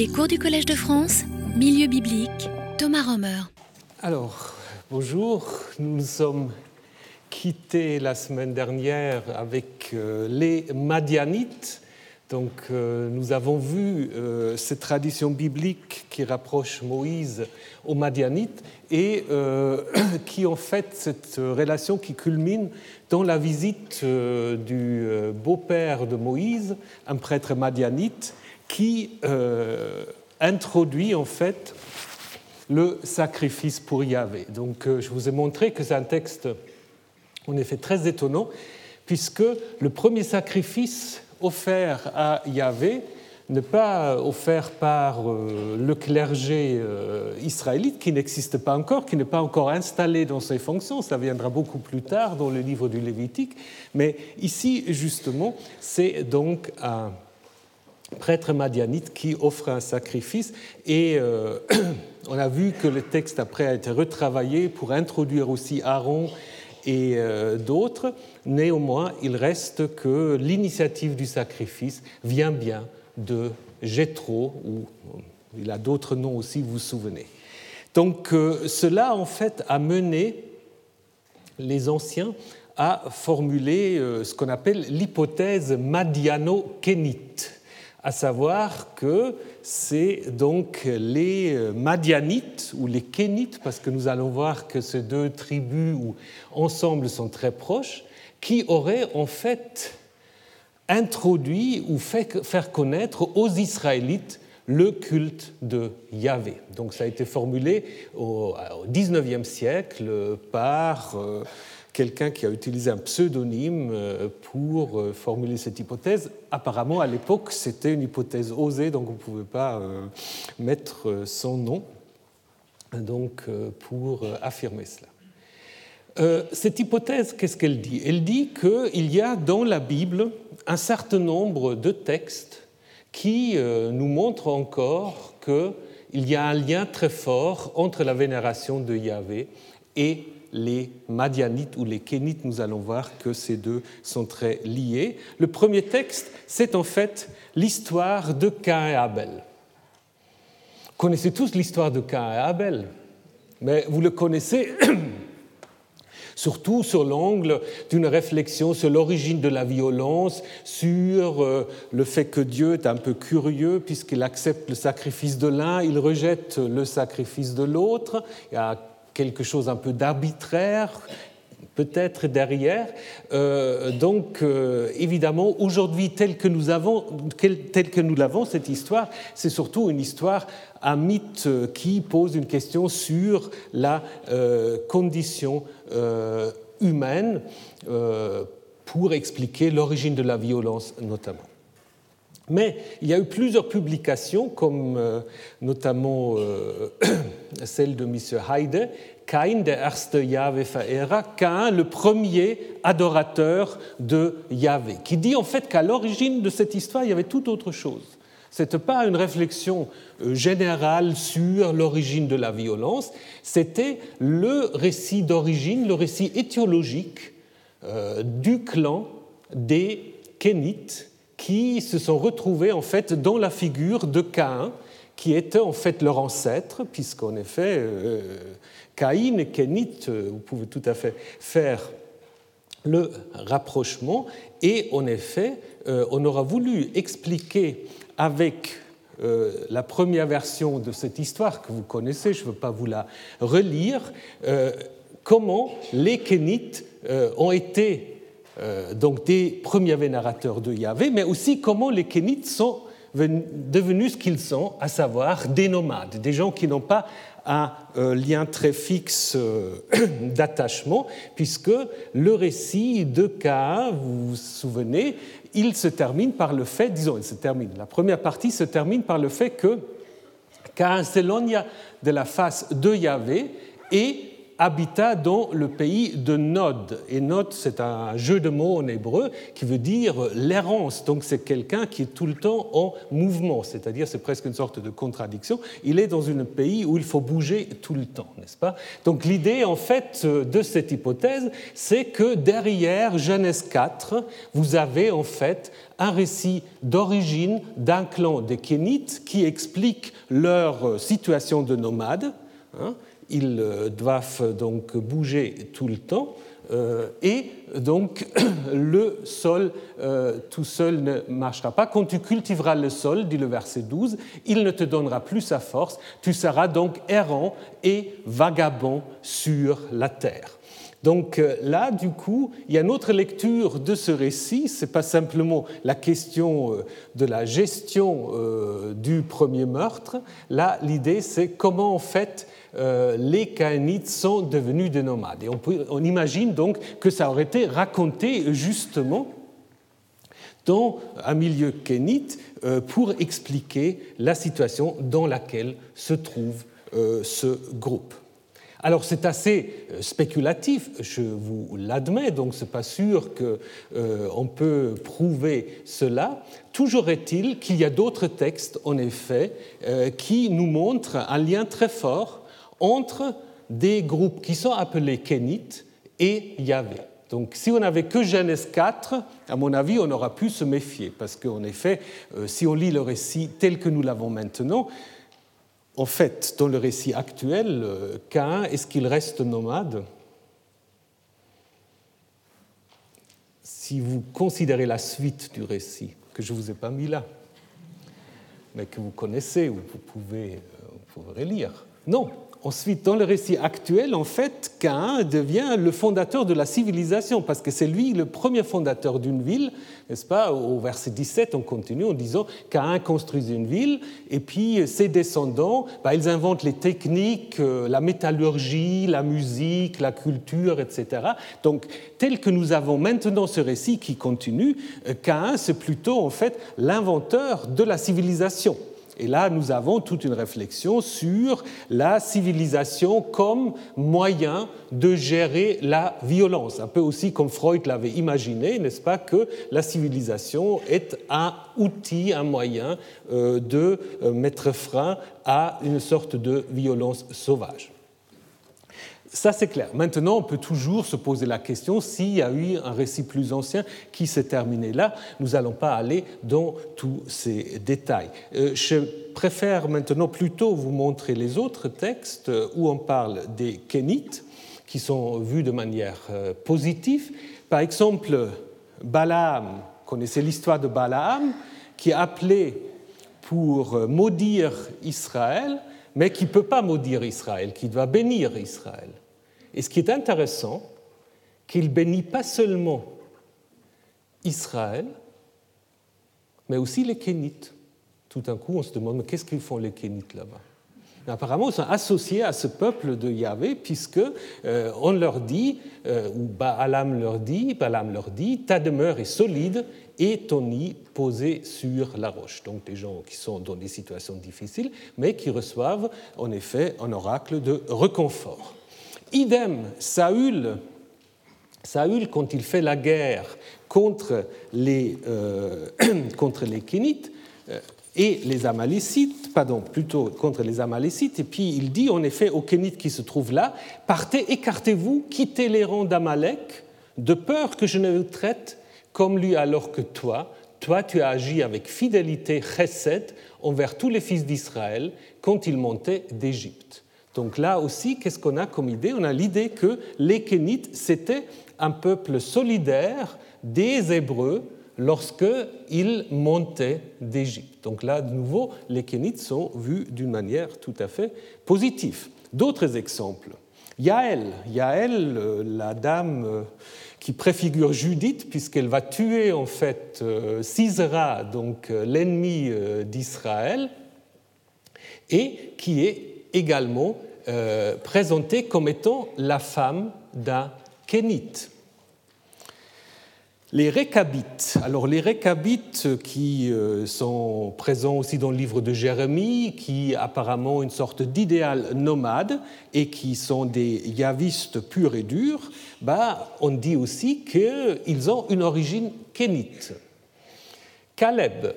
Les cours du Collège de France, Milieu biblique, Thomas Romer. Alors, bonjour, nous nous sommes quittés la semaine dernière avec euh, les Madianites. Donc, euh, nous avons vu euh, cette tradition biblique qui rapproche Moïse aux Madianites et qui, en fait, cette relation qui culmine dans la visite du beau-père de Moïse, un prêtre madianite, qui euh, introduit en fait le sacrifice pour Yahvé. Donc euh, je vous ai montré que c'est un texte en effet très étonnant, puisque le premier sacrifice offert à Yahvé n'est pas offert par euh, le clergé israélite qui n'existe pas encore, qui n'est pas encore installé dans ses fonctions, ça viendra beaucoup plus tard dans le livre du Lévitique, mais ici justement c'est donc un prêtre madianite qui offre un sacrifice. Et euh, on a vu que le texte après a été retravaillé pour introduire aussi Aaron et euh, d'autres. Néanmoins, il reste que l'initiative du sacrifice vient bien de Jéthro, ou il a d'autres noms aussi, vous vous souvenez. Donc euh, cela, en fait, a mené les anciens à formuler ce qu'on appelle l'hypothèse madiano-kénite à savoir que c'est donc les Madianites ou les Kénites, parce que nous allons voir que ces deux tribus ensemble sont très proches, qui auraient en fait introduit ou fait faire connaître aux Israélites le culte de Yahvé. Donc ça a été formulé au XIXe siècle par euh, quelqu'un qui a utilisé un pseudonyme euh, pour euh, formuler cette hypothèse. Apparemment, à l'époque, c'était une hypothèse osée, donc on ne pouvait pas euh, mettre son nom donc, pour affirmer cela. Cette hypothèse, qu'est-ce qu'elle dit? Elle dit qu'il y a dans la Bible un certain nombre de textes qui nous montrent encore qu'il y a un lien très fort entre la vénération de Yahvé et les Madianites ou les Kénites, nous allons voir que ces deux sont très liés. Le premier texte, c'est en fait l'histoire de Cain et Abel. Vous connaissez tous l'histoire de Cain et Abel, mais vous le connaissez surtout sur l'angle d'une réflexion sur l'origine de la violence, sur euh, le fait que Dieu est un peu curieux puisqu'il accepte le sacrifice de l'un, il rejette le sacrifice de l'autre. Il y a quelque chose un peu d'arbitraire peut-être derrière. Euh, donc, euh, évidemment, aujourd'hui, tel que nous l'avons, cette histoire, c'est surtout une histoire, un mythe qui pose une question sur la euh, condition humaine pour expliquer l'origine de la violence, notamment. Mais il y a eu plusieurs publications, comme euh, notamment euh, celle de M. Heide, Cain, der erste Yahweh-Verehrer, Cain, le premier adorateur de Yahvé, qui dit en fait qu'à l'origine de cette histoire, il y avait tout autre chose. Ce n'était pas une réflexion euh, générale sur l'origine de la violence, c'était le récit d'origine, le récit étiologique du clan des Kénites qui se sont retrouvés en fait dans la figure de Caïn, qui était en fait leur ancêtre, puisqu'en effet, euh, Caïn et Kénite, euh, vous pouvez tout à fait faire le rapprochement, et en effet, euh, on aura voulu expliquer avec la première version de cette histoire que vous connaissez, je ne veux pas vous la relire, comment les Kénites ont été euh, donc des premiers vénérateurs de Yahvé, mais aussi comment les Kénites sont devenus ce qu'ils sont, à savoir des nomades, des gens qui n'ont pas un euh, lien très fixe euh, d'attachement, puisque le récit de Cain, vous vous souvenez, il se termine par le fait, disons, il se termine, la première partie se termine par le fait que Cain s'éloigne de la face de Yahvé et habita dans le pays de Nod. Et Nod, c'est un jeu de mots en hébreu qui veut dire l'errance. Donc c'est quelqu'un qui est tout le temps en mouvement, c'est-à-dire c'est presque une sorte de contradiction. Il est dans un pays où il faut bouger tout le temps, n'est-ce pas? Donc l'idée en fait de cette hypothèse, c'est que derrière Genèse 4, vous avez en fait un récit d'origine d'un clan des Kénites qui explique leur situation de nomades. Hein, ils euh, doivent donc bouger tout le temps. Euh, et donc le sol euh, tout seul ne marchera pas. Quand tu cultiveras le sol, dit le verset 12, il ne te donnera plus sa force. Tu seras donc errant et vagabond sur la terre. Donc là, du coup, il y a une autre lecture de ce récit. Ce n'est pas simplement la question de la gestion du premier meurtre. Là, l'idée, c'est comment en fait euh, les Caïnites sont devenus des nomades. Et on, imagine donc que ça aurait été raconté justement dans un milieu kénite euh, pour expliquer la situation dans laquelle se trouve euh, ce groupe. Alors c'est assez spéculatif, je vous l'admets, donc ce n'est pas sûr qu'on peut prouver cela. Toujours est-il qu'il y a d'autres textes, en effet, qui nous montrent un lien très fort entre des groupes qui sont appelés Kénites et Yahvé. Donc si on n'avait que Genèse 4, à mon avis, on aura pu se méfier, parce qu'en effet, euh, si on lit le récit tel que nous l'avons maintenant, en fait, dans le récit actuel, euh, Cain, est-ce qu'il reste nomade? Si vous considérez la suite du récit, que je ne vous ai pas mis là, mais que vous connaissez ou vous pouvez, euh, vous lire, non, Ensuite, dans le récit actuel, en fait, Cain devient le fondateur de la civilisation, parce que c'est lui le premier fondateur d'une ville, n'est-ce pas? Au verset 17, on continue en disant Cain construit une ville, et puis ses descendants, bah, ils inventent les techniques, euh, la métallurgie, la musique, la culture, etc. Donc, tel que nous avons maintenant ce récit qui continue, euh, Cain, c'est plutôt en fait l'inventeur de la civilisation. Et là, nous avons toute une réflexion sur la civilisation comme moyen de gérer la violence. Un peu aussi comme Freud l'avait imaginé, n'est-ce pas, que la civilisation est un outil, un moyen euh, de euh, mettre frein à une sorte de violence sauvage. Ça, c'est clair. Maintenant, on peut toujours se poser la question s'il y a eu un récit plus ancien qui s'est terminé là. Nous n'allons pas aller dans tous ces détails. Euh, je préfère maintenant plutôt vous montrer les autres textes où on parle des Kénites, qui sont vus de manière euh, positive. Par exemple, Balaam, connaissez l'histoire de Balaam, qui est appelé pour maudire Israël, mais qui ne peut pas maudire Israël, qui doit bénir Israël. Et ce qui est intéressant, qu'il bénit pas seulement Israël, mais aussi les Kénites. Tout d'un coup, on se demande, qu'est-ce qu'ils font les Kénites là-bas? Apparemment, sont associés à ce peuple de Yahvé, puisque euh, on leur dit, euh, ou Baalam leur dit, Balaam leur dit, ta demeure est solide et ton nid posé sur la roche. Donc des gens qui sont dans des situations difficiles, mais qui reçoivent en effet un oracle de reconfort. Idem, Saül, Saül, quand il fait la guerre contre les, euh, contre les Kénites et les Amalécites, pardon, plutôt contre les Amalécites, et puis il dit en effet aux Kénites qui se trouvent là, partez, écartez-vous, quittez les rangs d'Amalek, de peur que je ne vous traite comme lui alors que toi, toi tu as agi avec fidélité chesed envers tous les fils d'Israël quand ils montaient d'Égypte. Donc là aussi, qu'est-ce qu'on a comme idée? On a l'idée que les Kénites, c'était un peuple solidaire des Hébreux lorsqu'ils montaient d'Égypte. Donc là, de nouveau, les Kénites sont vus d'une manière tout à fait positive. D'autres exemples. Yaël, Yaël, euh, la dame euh, qui préfigure Judith, puisqu'elle va tuer en fait euh, Sisera, donc l'ennemi d'Israël, et qui est également présentée comme étant la femme d'un kénite. Les récabites. Alors les récabites qui euh, sont présents aussi dans le livre de Jérémie, qui apparemment une sorte d'idéal nomade et qui sont des yavistes purs et durs, bah, on dit aussi qu'ils ont une origine kénite. Caleb,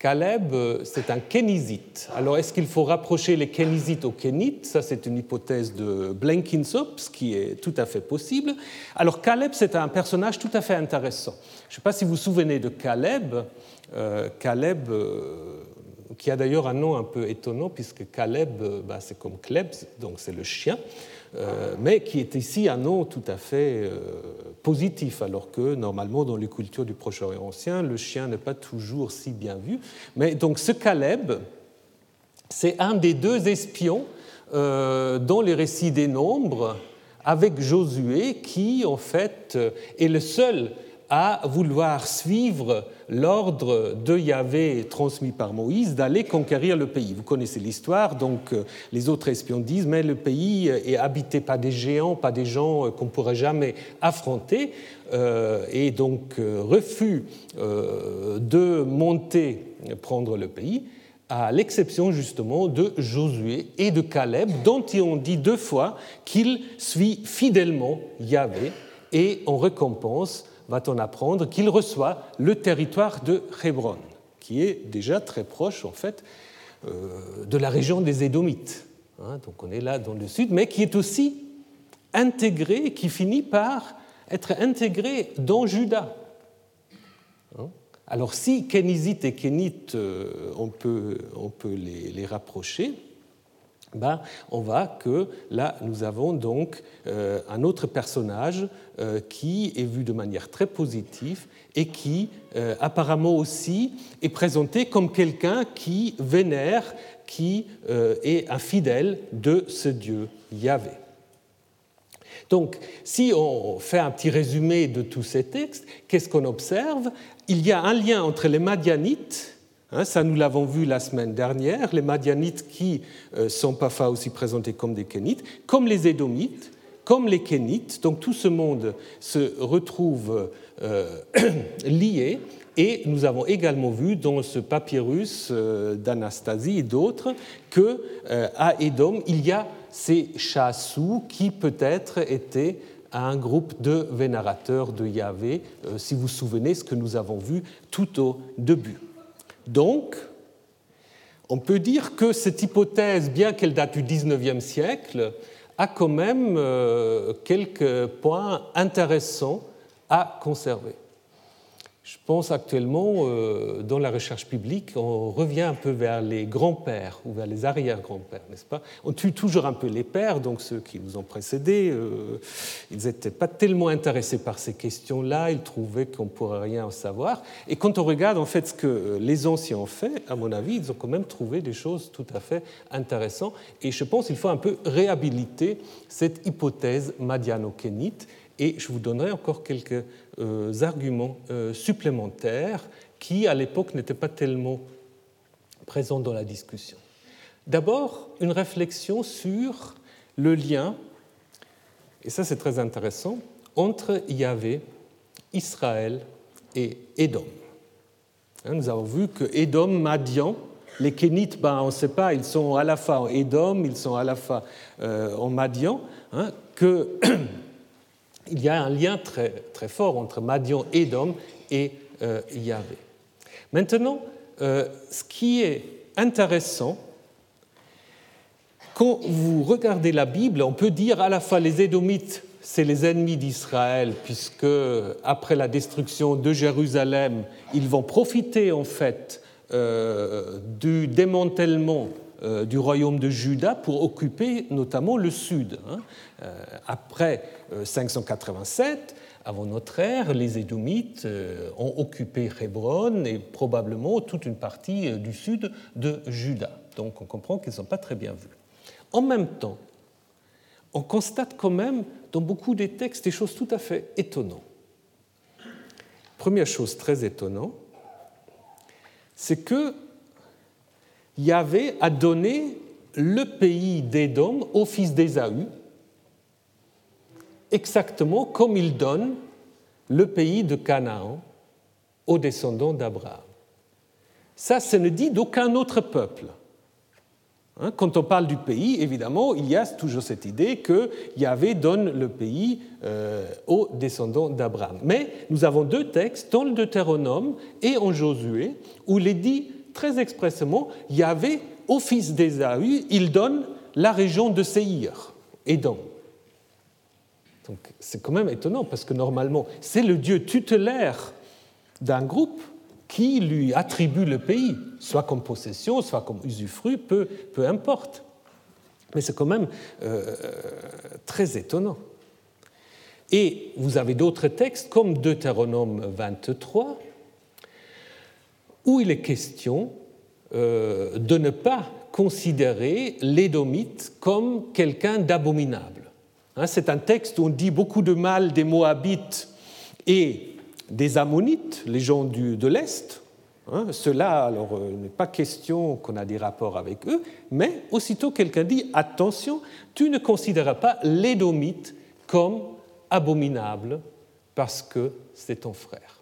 Caleb, c'est un kénizite. Alors, est-ce qu'il faut rapprocher les kénizites aux kénites? Ça, c'est une hypothèse de Blenkinsop, ce qui est tout à fait possible. Alors, Caleb, c'est un personnage tout à fait intéressant. Je ne sais pas si vous vous souvenez de Caleb. Euh, Caleb, euh, qui a d'ailleurs un nom un peu étonnant, puisque Caleb, euh, bah, c'est comme Kleb, donc c'est le chien. Euh, mais qui est ici un nom tout à fait euh, positif, alors que normalement dans les cultures du Proche-Orient ancien, le chien n'est pas toujours si bien vu. Mais donc ce Caleb, c'est un des deux espions euh, dans les récits des nombres avec Josué, qui en fait est le seul à vouloir suivre l'ordre de Yahvé transmis par Moïse d'aller conquérir le pays. Vous connaissez l'histoire, donc euh, les autres espions disent, mais le pays est habité par des géants, pas des gens euh, qu'on ne pourrait jamais affronter, euh, et donc refus de monter prendre le pays à l'exception justement de Josué et de Caleb, dont ils ont dit deux fois qu'il suit fidèlement Yahvé, et en récompense, va-t-on apprendre qu'il reçoit le territoire de Hébron, qui est déjà très proche en fait euh, de la région des Édomites. Hein, donc on est là dans le sud, mais qui est aussi intégré, qui finit par être intégré dans Juda. Hein. Alors si Kénizite et Kénite, euh, on peut, les rapprocher, ben, on voit que là, nous avons donc euh, un autre personnage euh, qui est vu de manière très positive et qui, euh, apparemment aussi, est présenté comme quelqu'un qui vénère, qui est un fidèle de ce Dieu Yahvé. Donc, si on fait un petit résumé de tous ces textes, qu'est-ce qu'on observe? Il y a un lien entre les Madianites ça, nous l'avons vu la semaine dernière, les Madianites qui euh, sont parfois aussi présentés comme des Kénites, comme les Édomites, comme les Kénites. Donc tout ce monde se retrouve euh, lié. Et nous avons également vu dans ce papyrus euh, d'Anastasie et d'autres que à Édom, il y a ces chassous qui peut-être étaient un groupe de vénérateurs de Yahvé, si vous vous souvenez ce que nous avons vu tout au début. Donc, on peut dire que cette hypothèse, bien qu'elle date du XIXe siècle, a quand même euh, quelques points intéressants à conserver. Je pense actuellement, euh, dans la recherche publique, on revient un peu vers les grands-pères ou vers les arrière-grands-pères, n'est-ce pas? On tue toujours un peu les pères, donc ceux qui nous ont précédés, euh, ils n'étaient pas tellement intéressés par ces questions-là, ils trouvaient qu'on ne pourrait rien en savoir. Et quand on regarde en fait ce que euh, les anciens ont fait, à mon avis, ils ont quand même trouvé des choses tout à fait intéressantes. Et je pense qu'il faut un peu réhabiliter cette hypothèse madiano-kénite et je vous donnerai encore quelques arguments euh, supplémentaires qui, à l'époque, n'étaient pas tellement présents dans la discussion. D'abord, une réflexion sur le lien, et ça c'est très intéressant, entre Yahvé, Israël et Édom. Hein, nous avons vu que Édom, Madian, les Kénites, ben, on ne sait pas, ils sont à la fois en Édom, ils sont à la fois euh, en Madian, hein, que il y a un lien très, fort entre Madian, Édom et euh, Yahvé. Maintenant, euh, ce qui est intéressant, quand vous regardez la Bible, on peut dire à la fois les Édomites, c'est les ennemis d'Israël, puisque après la destruction de Jérusalem, ils vont profiter en fait euh, du démantèlement du royaume de Juda pour occuper notamment le sud. Hein. Après 587, euh, avant notre ère, les Édomites ont occupé Hébron et probablement toute une partie du sud de Juda. Donc on comprend qu'ils ne sont pas très bien vus. En même temps, on constate quand même dans beaucoup des textes des choses tout à fait étonnantes. Première chose très étonnante, c'est que Yahvé a donné le pays d'Édom au fils d'Ésaü, exactement comme il donne le pays de Canaan aux descendants d'Abraham. Ça, ce ne dit d'aucun autre peuple. Hein, quand on parle du pays, évidemment, il y a toujours cette idée que Yahvé donne le pays euh, aux descendants d'Abraham. Mais nous avons deux textes, dans le Deutéronome et en Josué, où il est dit très expressément Yahvé, au fils d'Ésaü, il donne la région de Séhir, Édom. C'est quand même étonnant parce que normalement, c'est le Dieu tutélaire d'un groupe qui lui attribue le pays, soit comme possession, soit comme usufruit, peu, importe. Mais c'est quand même euh, très étonnant. Et vous avez d'autres textes, comme Deutéronome 23, où il est question euh, de ne pas considérer l'édomite comme quelqu'un d'abominable. Hein, c'est un texte où on dit beaucoup de mal des Moabites et des Ammonites, les gens du, de l'Est. Hein, Cela, alors, euh, n'est pas question qu'on a des rapports avec eux, mais aussitôt quelqu'un dit attention, tu ne considéreras pas l'Édomite comme abominable parce que c'est ton frère.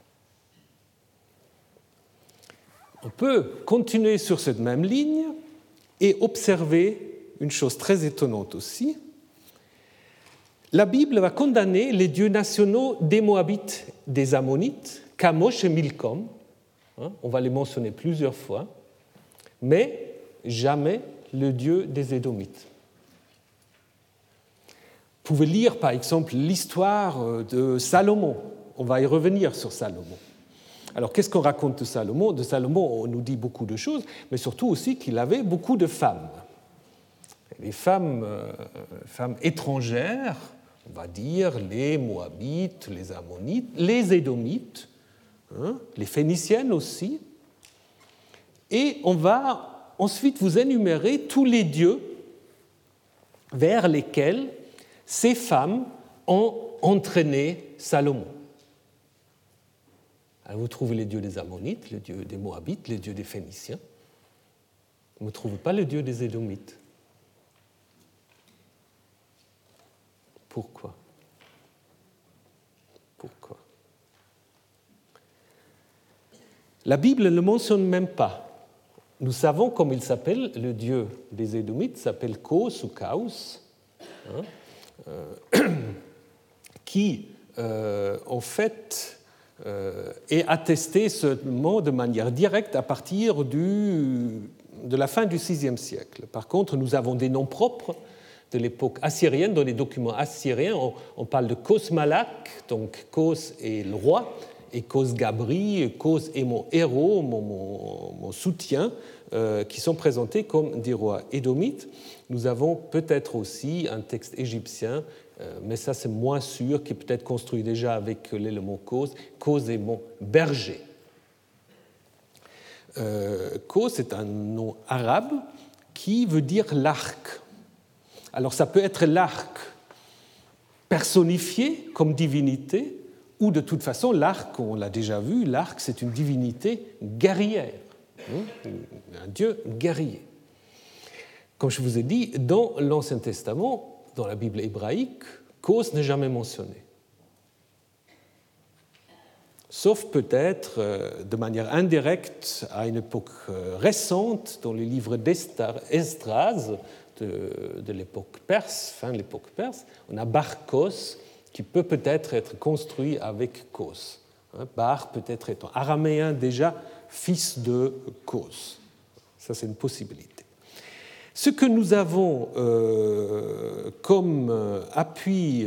On peut continuer sur cette même ligne et observer une chose très étonnante aussi, la Bible va condamner les dieux nationaux des Moabites, des Ammonites, Kamosh et Milcom. Hein, on va les mentionner plusieurs fois, mais jamais le dieu des Édomites. Vous pouvez lire par exemple l'histoire de Salomon. On va y revenir sur Salomon. Alors qu'est-ce qu'on raconte de Salomon? De Salomon, on nous dit beaucoup de choses, mais surtout aussi qu'il avait beaucoup de femmes. Les femmes, euh, femmes étrangères, on va dire les Moabites, les Ammonites, les Édomites, hein, les Phéniciennes aussi. Et on va ensuite vous énumérer tous les dieux vers lesquels ces femmes ont entraîné Salomon. vous trouvez les dieux des Ammonites, les dieux des Moabites, les dieux des Phéniciens. Vous ne trouvez pas le dieu des Édomites. Pourquoi? Pourquoi? La Bible ne le mentionne même pas. Nous savons comment il s'appelle, le dieu des Édomites s'appelle Kos ou Chaos, hein, euh, qui euh, en fait euh, est attesté seulement de manière directe à partir du, de la fin du VIe siècle. Par contre, nous avons des noms propres de l'époque assyrienne. Dans les documents assyriens, on, parle de Kos Malak, donc Kos est le roi, et Kos Gabri, Kos est mon héros, mon, soutien, euh, qui sont présentés comme des rois édomites. Nous avons peut-être aussi un texte égyptien, euh, mais ça c'est moins sûr, qui est peut-être construit déjà avec l'élément Kos. Kos est mon berger. Euh, Kos est un nom arabe qui veut dire l'arc alors ça peut être l'arc personnifié comme divinité, ou de toute façon l'arc, on l'a déjà vu, l'arc c'est une divinité guerrière, hein, un dieu guerrier. Comme je vous ai dit, dans l'Ancien Testament, dans la Bible hébraïque, cause n'est jamais mentionné. Sauf peut-être euh, de manière indirecte à une époque euh, récente, dans les livres d'Esdras, de, l'époque perse, fin de l'époque perse, on a Barkos qui peut peut-être être construit avec Kos. Hein, Bar peut-être étant araméen déjà, fils de Kos. Ça, c'est une possibilité. Ce que nous avons euh, comme appui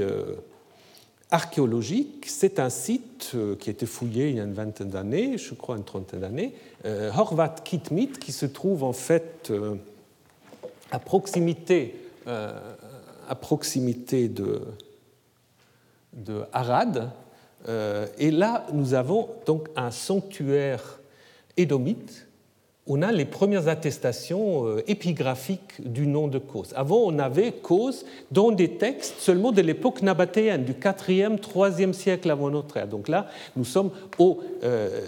archéologique, c'est un site qui a été fouillé il y a une vingtaine d'années, je crois une trentaine d'années, Horvat Kitmit, qui se trouve en fait à proximité, euh, à proximité de, de Arad. Euh, et là, nous avons donc un sanctuaire édomite. On a les premières attestations euh, épigraphiques du nom de Kos. Avant, on avait Kos dans des textes seulement de l'époque nabatéenne, du 4e, 3e siècle avant notre ère. Donc là, nous sommes au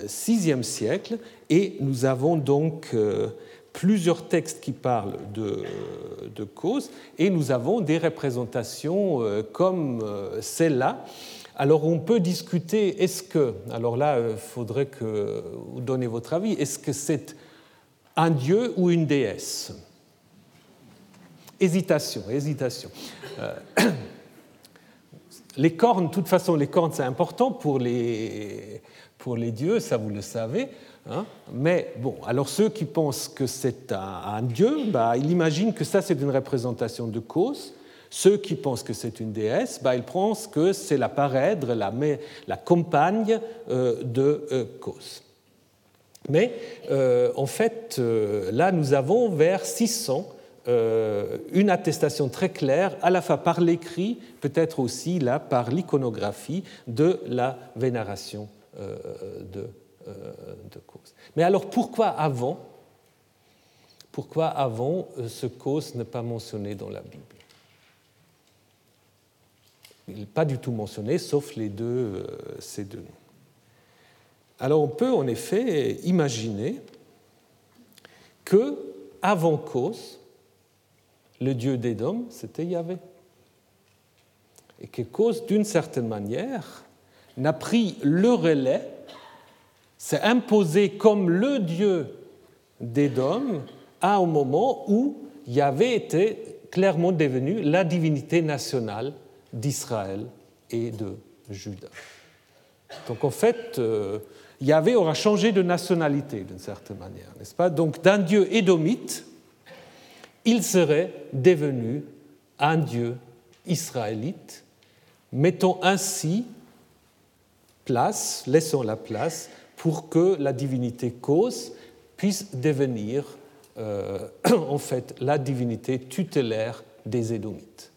6e siècle et nous avons donc plusieurs textes qui parlent de, de cause, et nous avons des représentations euh, comme euh, celle-là, Alors on peut discuter, est-ce que, alors là, il faudrait que vous donniez votre avis, est-ce que c'est un dieu ou une déesse Hésitation, hésitation. les cornes, de toute façon, les cornes, c'est important pour les, pour les dieux, ça vous le savez. Hein. Mais bon, alors ceux qui pensent que c'est un, dieu, bah, ils imaginent que ça c'est une représentation de cause. Ceux qui pensent que c'est une déesse, bah, ils pensent que c'est la parèdre, la, la compagne euh, de euh, cause. Mais euh, en fait, là, nous avons vers 600 une attestation très claire, à la fois par l'écrit, peut-être aussi là par l'iconographie, de la vénération de euh, de cause. Mais alors pourquoi avant Pourquoi avant euh, ce cause n'est pas mentionné dans la Bible? Il n'est pas du tout mentionné, sauf les deux, euh, ces deux noms. Alors on peut en effet imaginer que avant cause, le dieu d'Édom, c'était Yahvé. Et que cause, d'une certaine manière, n'a pris le relais s'est imposé comme le Dieu d'Édom à un moment où Yahvé était clairement devenu la divinité nationale d'Israël et de Juda. Donc en fait, euh, Yahvé aura changé de nationalité d'une certaine manière, n'est-ce pas? Donc d'un Dieu édomite, il serait devenu un Dieu israélite, mettant ainsi place, laissant la place pour que la divinité cause puisse devenir euh, en fait la divinité tutélaire des Édomites.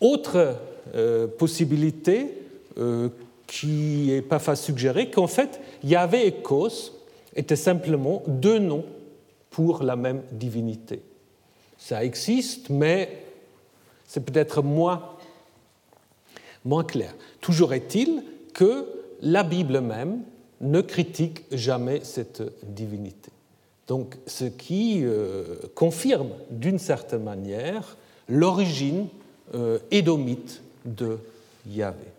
Autre euh, possibilité euh, qui n'est pas facile suggérer qu'en fait Yahvé et Kos étaient simplement deux noms pour la même divinité. Ça existe, mais c'est peut-être moins, moins clair. Toujours est-il que la Bible même ne critique jamais cette divinité. Donc, ce qui euh, confirme d'une certaine manière l'origine euh, édomite de Yahvé.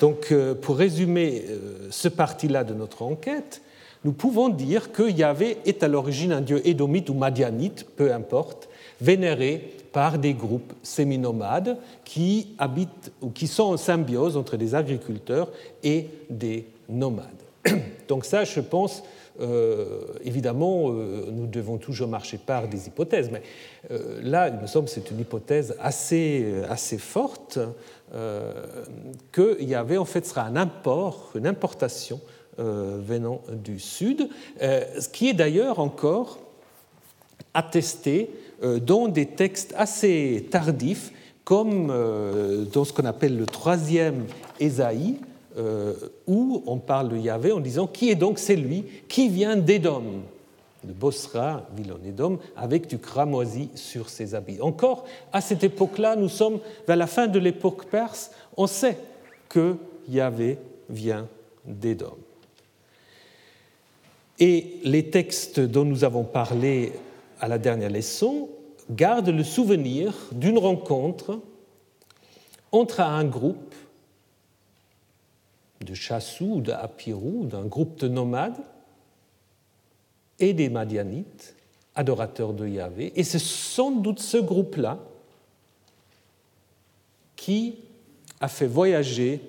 Donc, euh, pour résumer ce parti-là de notre enquête, nous pouvons dire que Yahvé est à l'origine un dieu édomite ou madianite, peu importe, vénéré par des groupes séminomades qui habitent ou qui sont en symbiose entre des agriculteurs et des nomades. Donc ça, je pense, euh, évidemment, euh, nous devons toujours marcher par des hypothèses, mais euh, là, il me semble c'est une hypothèse assez, assez forte qu'il y avait en fait sera un import, une importation venant du Sud, ce qui est d'ailleurs encore attesté dans des textes assez tardifs, comme dans ce qu'on appelle le troisième Ésaïe, euh, où on parle de Yahvé en disant Qui est donc celui qui vient d'Édom de Bosra, ville Édom, avec du cramoisi sur ses habits. Encore, à cette époque-là, nous sommes vers la fin de l'époque perse, on sait que Yahvé vient d'Édom. Et les textes dont nous avons parlé à la dernière leçon gardent le souvenir d'une rencontre entre un groupe de Chassou ou d'Apirou, d'un groupe de nomades, et des Madianites, adorateurs de Yahvé. Et c'est sans doute ce groupe-là qui a fait voyager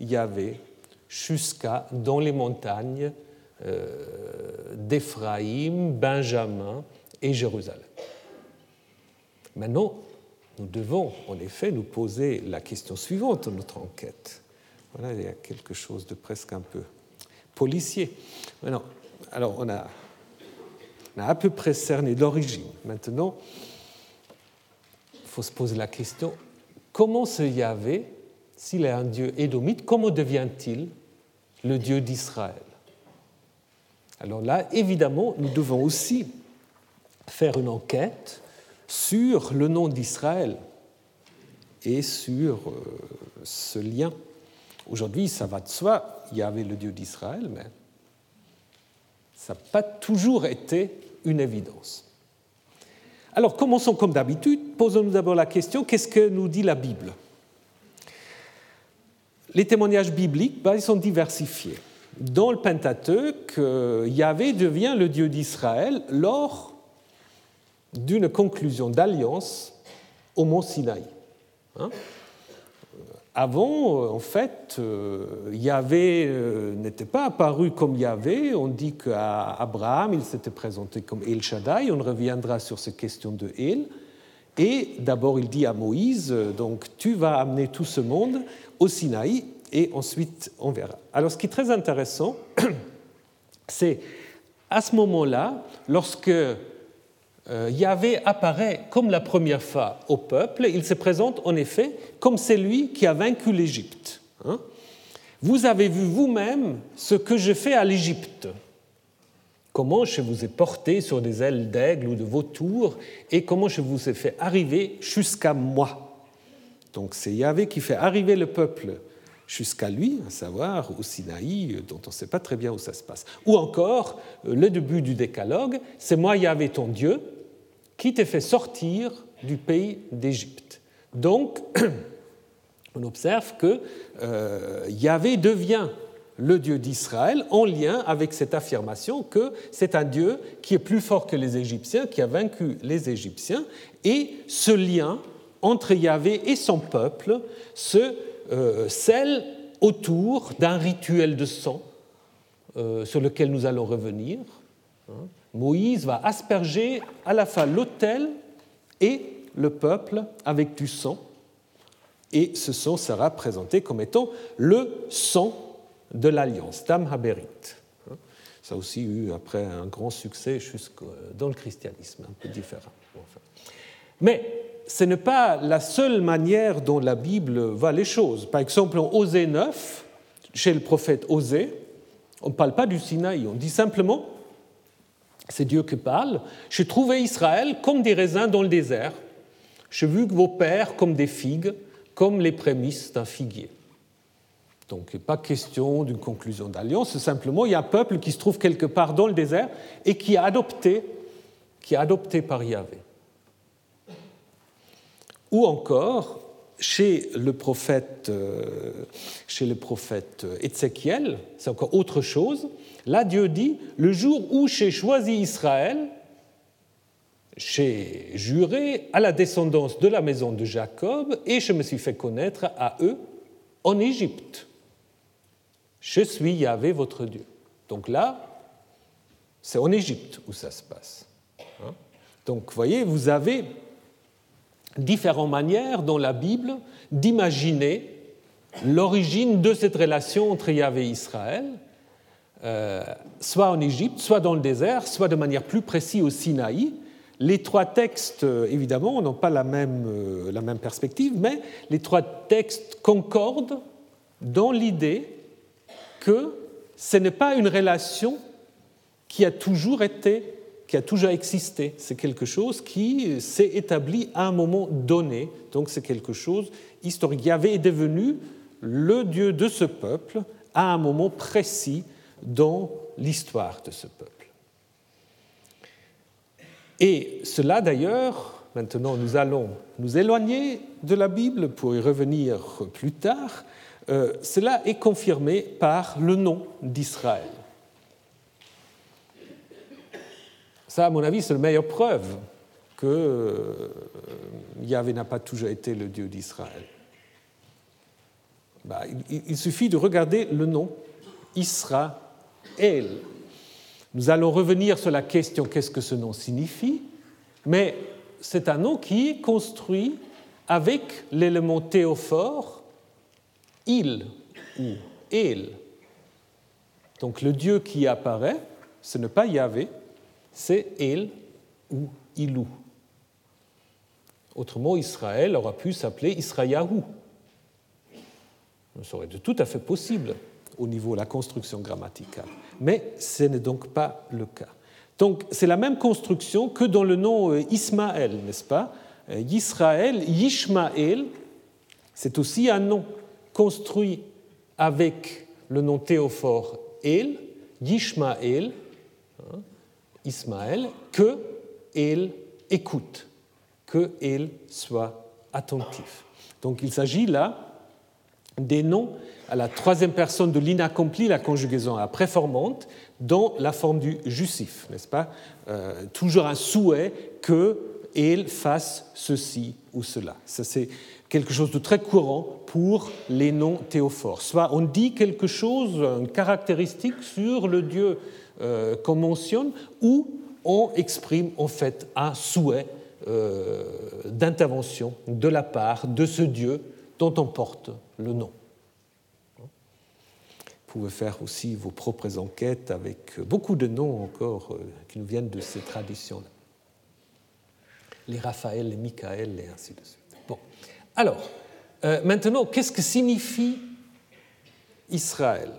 Yahvé jusqu'à dans les montagnes euh, d'Éphraïm, Benjamin et Jérusalem. Maintenant, nous devons en effet nous poser la question suivante de notre enquête. Voilà, il y a quelque chose de presque un peu policier. alors, on a, on a à peu près cerné l'origine. Maintenant, il faut se poser la question comment ce Yahvé, s'il est un Dieu édomite, comment devient-il le Dieu d'Israël? Alors là, évidemment, nous devons aussi faire une enquête sur le nom d'Israël et sur euh, ce lien Aujourd'hui, ça va de soi, il y avait le Dieu d'Israël, mais ça n'a pas toujours été une évidence. Alors commençons comme d'habitude, posons-nous d'abord la question, qu'est-ce que nous dit la Bible? Les témoignages bibliques, ben, ils sont diversifiés. Dans le Pentateuque, euh, Yahvé devient le Dieu d'Israël lors d'une conclusion d'alliance au mont Sinaï. Hein. Avant, euh, en fait, euh, Yahvé n'était pas apparu comme Yahvé. On dit qu'à Abraham, il s'était présenté comme El Shaddai. On reviendra sur ces questions de El. Et d'abord, il dit à Moïse, donc tu vas amener tout ce monde au Sinaï, et ensuite on verra. Alors ce qui est très intéressant, c'est à ce moment-là, lorsque euh, Yahvé apparaît comme la première fois au peuple, il se présente en effet comme celui qui a vaincu l'Égypte. Hein. vous avez vu vous-même ce que je fais à l'Égypte comment je vous ai porté sur des ailes d'aigle ou de vautour et comment je vous ai fait arriver jusqu'à moi. Donc c'est Yahvé qui fait arriver le peuple jusqu'à lui, à savoir au Sinaï, dont on ne sait pas très bien où ça se passe. Ou encore, le début du décalogue, c'est moi Yahvé ton Dieu qui t'ai fait sortir du pays d'Égypte. Donc, on observe que euh, Yahvé devient le Dieu d'Israël en lien avec cette affirmation que c'est un Dieu qui est plus fort que les Égyptiens, qui a vaincu les Égyptiens, et ce lien entre Yahvé et son peuple se euh, autour d'un rituel de sang euh, sur lequel nous allons revenir. Hein. Moïse va asperger à la fois l'autel et le peuple avec du sang, et ce sang sera présenté comme étant le sang de l'Alliance, Tam Haberit. Ça a aussi eu après un grand succès dans le christianisme, un peu différent. Mais ce n'est pas la seule manière dont la Bible voit les choses. Par exemple, en Osée 9, chez le prophète Osée, on ne parle pas du Sinaï, on dit simplement, c'est Dieu qui parle, j'ai trouvé Israël comme des raisins dans le désert, j'ai vu vos pères comme des figues, comme les prémices d'un figuier. Donc, pas question d'une conclusion d'alliance, simplement il y a un peuple qui se trouve quelque part dans le désert et qui a adopté, qui est adopté par Yahvé. Ou encore, chez le prophète, euh, chez le prophète Ézéchiel, c'est encore autre chose. Là, Dieu dit Le jour où j'ai choisi Israël, j'ai juré à la descendance de la maison de Jacob et je me suis fait connaître à eux en Égypte. Je suis Yahvé votre Dieu. Donc là, c'est en Égypte où ça se passe. Hein. Donc voyez, vous avez différentes manières dans la Bible d'imaginer l'origine de cette relation entre Yahvé et Israël, euh, soit en Égypte, soit dans le désert, soit de manière plus précise au Sinaï. Les trois textes, évidemment, n'ont pas la même, euh, la même perspective, mais les trois textes concordent dans l'idée que ce n'est pas une relation qui a toujours été, qui a toujours existé. C'est quelque chose qui s'est établi à un moment donné. Donc c'est quelque chose historique. Yahvé est devenu le Dieu de ce peuple à un moment précis dans l'histoire de ce peuple. Et cela d'ailleurs, maintenant nous allons nous éloigner de la Bible pour y revenir plus tard, euh, cela est confirmé par le nom d'Israël. Ça, à mon avis, c'est la meilleure preuve que euh, Yahvé n'a pas toujours été le Dieu d'Israël. Bah, il, suffit de regarder le nom Israël. Nous allons revenir sur la question qu'est-ce que ce nom signifie, mais c'est un nom qui est construit avec l'élément théophore il ou elle. Donc le Dieu qui apparaît, ce n'est pas Yahvé, c'est elle ou ilou. Autrement, Israël aura pu s'appeler Israyahu. Ça aurait été tout à fait possible au niveau de la construction grammaticale. Mais ce n'est donc pas le cas. Donc c'est la même construction que dans le nom euh, Ismaël, n'est-ce pas? Israël, Yishmaël, c'est aussi un nom construit avec le nom théophore El, Yishmael, hein, Ismaël, que El écoute, que El soit attentif. Donc il s'agit là des noms à la troisième personne de l'inaccompli, la conjugaison à préformante, dans la forme du justif, n'est-ce pas? Euh, Toujours un souhait qu'elle fasse ceci ou cela. Ça, c'est quelque chose de très courant pour les noms théophores. Soit on dit quelque chose, une caractéristique sur le Dieu euh, qu'on mentionne, ou on exprime en fait un souhait euh, d'intervention de la part de ce Dieu dont on porte le nom. Vous pouvez faire aussi vos propres enquêtes avec beaucoup de noms encore euh, qui nous viennent de ces traditions-là. Les Raphaël, les Michael et ainsi de suite. Bon. Alors, euh, maintenant, qu'est-ce que signifie Israël?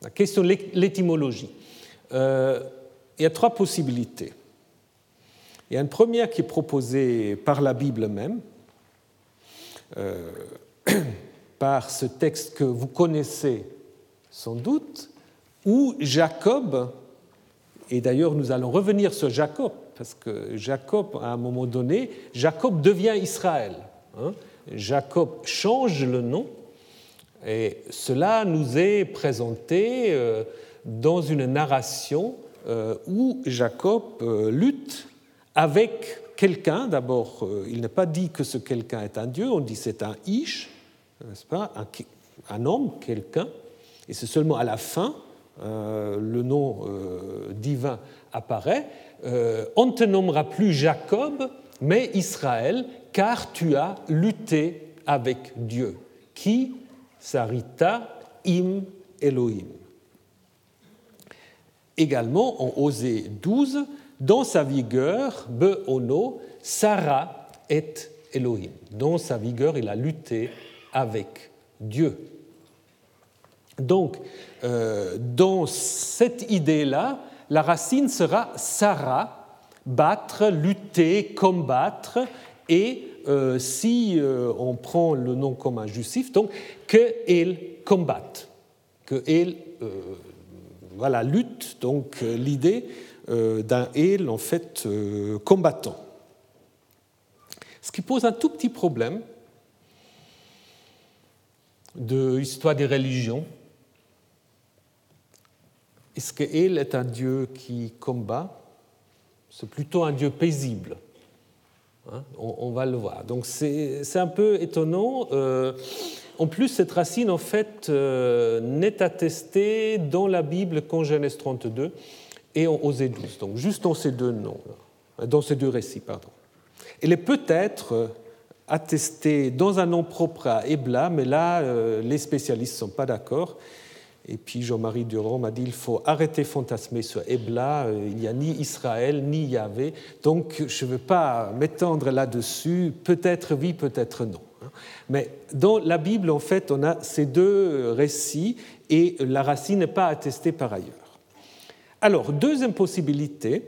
La question de l'étymologie. Euh, il y a trois possibilités. Il y a une première qui est proposée par la Bible même, par ce texte que vous connaissez sans doute, où Jacob, et d'ailleurs nous allons revenir sur Jacob, parce que Jacob, à un moment donné, Jacob devient Israël. Hein. Jacob change le nom, et cela nous est présenté euh, dans une narration euh, où Jacob euh, lutte avec quelqu'un. D'abord, il n'est pas dit que ce quelqu'un est un dieu, on dit c'est un ish, n'est-ce pas, un homme, quelqu'un. Et c'est seulement à la fin, euh, le nom euh, divin apparaît. Euh, on ne te nommera plus Jacob, mais Israël, car tu as lutté avec Dieu. Qui sarita im Elohim. Également, en Osée 12, dans sa vigueur, Be-ono, Sarah est Elohim. Dans sa vigueur, il a lutté avec Dieu. Donc, euh, dans cette idée-là, la racine sera Sarah, battre, lutter, combattre, et euh, si euh, on prend le nom comme un justif, donc qu'elle combatte, qu'elle voilà, lutte, donc l'idée d'un elle en fait combattant. Ce qui pose un tout petit problème de l'histoire des religions, est-ce qu'elle est un Dieu qui combat? C'est plutôt un Dieu paisible. Hein, on, va le voir. Donc c'est un peu étonnant. Euh, en plus, cette racine, en fait, euh, n'est attestée dans la Bible qu'en Genèse 32 et en Osée 12. Donc juste dans ces deux noms, dans ces deux récits, pardon. Elle est peut-être attestée dans un nom propre à Ebla, mais là, euh, les spécialistes ne sont pas d'accord. Et puis Jean-Marie Durand m'a dit il faut arrêter fantasmer sur Ebla, euh, il n'y a ni Israël ni Yahvé, donc je ne veux pas m'étendre là-dessus, peut-être oui, peut-être non. Mais dans la Bible, en fait, on a ces deux récits et la racine n'est pas attestée par ailleurs. Alors, deuxième possibilité,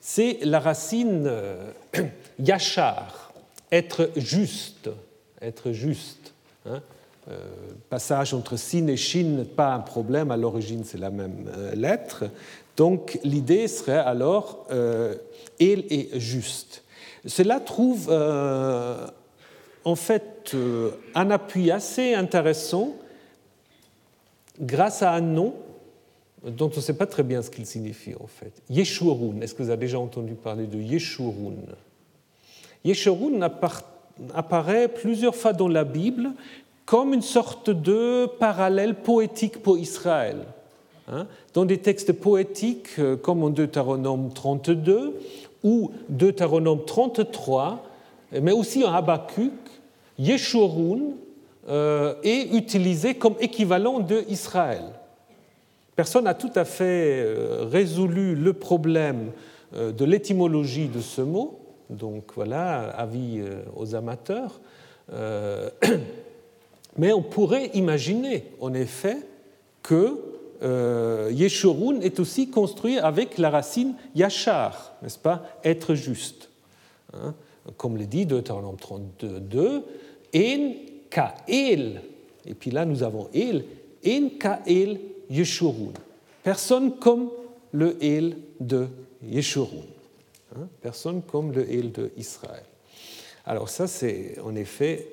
c'est la racine euh, yachar, être juste, être juste. Hein. Euh, passage entre sin et shin pas un problème, à l'origine c'est la même euh, lettre. Donc l'idée serait alors euh, il est juste. Cela trouve en fait un appui assez intéressant grâce à un nom dont on ne sait pas très bien ce qu'il signifie en fait. Yeshurun, est-ce que vous avez déjà entendu parler de Yeshurun? Yeshurun apparaît plusieurs fois dans la Bible comme une sorte de parallèle poétique pour Israël. Hein. Dans des textes poétiques euh, comme en Deutéronome 32 ou Deutéronome 33, mais aussi en Habakkuk, Yeshurun euh, est utilisé comme équivalent de Israël. Personne n'a tout à fait euh, résolu le problème de l'étymologie de ce mot, donc voilà, avis aux amateurs. Mais on pourrait imaginer, en effet, que euh, Yeshurun est aussi construit avec la racine Yachar, n'est-ce pas? Être juste. Hein? Comme le dit Deutéronome 32, En Kael, et puis là nous avons El, En Kael Yeshurun. Personne comme le El de Yeshurun. Hein? Personne comme le El de Israël. Alors ça, c'est en effet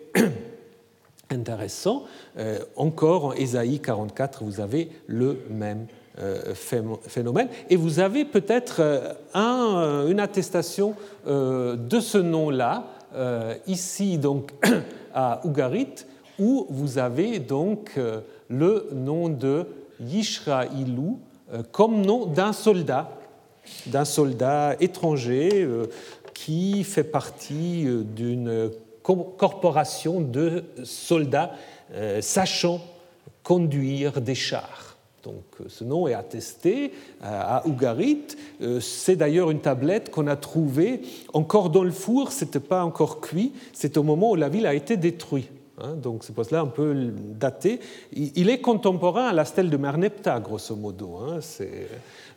intéressant. Euh, encore en Ésaïe 44, vous avez le même euh, phénomène. Et vous avez peut-être un, une attestation de ce nom-là, ici donc à Ougarit, où vous avez donc le nom de Yishraïlou comme nom d'un soldat d'un soldat étranger euh, qui fait partie euh, d'une corporation de soldats euh, sachant conduire des chars. Donc ce nom est attesté à Ougarit. C'est d'ailleurs une tablette qu'on a trouvée encore dans le four, ce n'était pas encore cuit, c'est au moment où la ville a été détruite. Hein, donc c'est pour cela un peu daté. Il est contemporain à la stèle de Merneptah, grosso modo. Hein,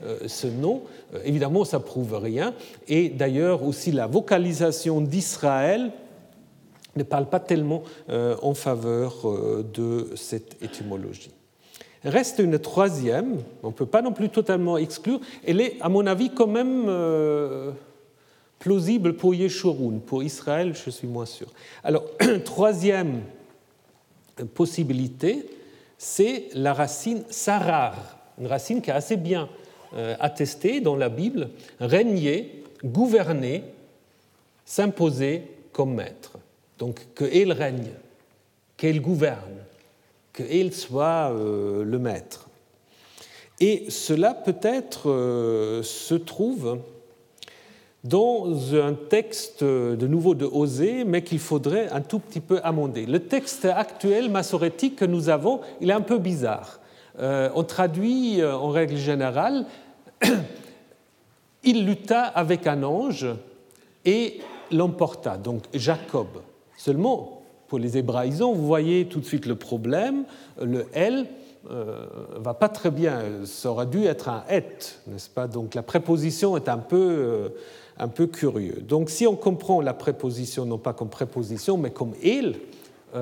euh, ce nom. Euh, évidemment, ça prouve rien. Et d'ailleurs, aussi la vocalisation d'Israël ne parle pas tellement euh, en faveur de cette étymologie. Reste une troisième, on ne peut pas non plus totalement exclure, elle est à mon avis quand même plausible pour Yeshurun, pour Israël je suis moins sûr. Alors, troisième possibilité, c'est la racine sarar, une racine qui est assez bien euh, attesté dans la Bible, régner, gouverner, s'imposer comme maître. Donc qu'il règne, qu'il gouverne, qu'il soit euh, le maître. Et cela peut-être euh, se trouve dans un texte de nouveau de Osée, mais qu'il faudrait un tout petit peu amender. Le texte actuel massorétique que nous avons, il est un peu bizarre. Euh, on traduit en règle générale, il lutta avec un ange et l'emporta, donc Jacob. Seulement, pour les hébraïsants, vous voyez tout de suite le problème, le L euh, va pas très bien, ça aurait dû être un et, n'est-ce pas? Donc la préposition est un peu, un peu curieux. Donc si on comprend la préposition non pas comme préposition, mais comme il,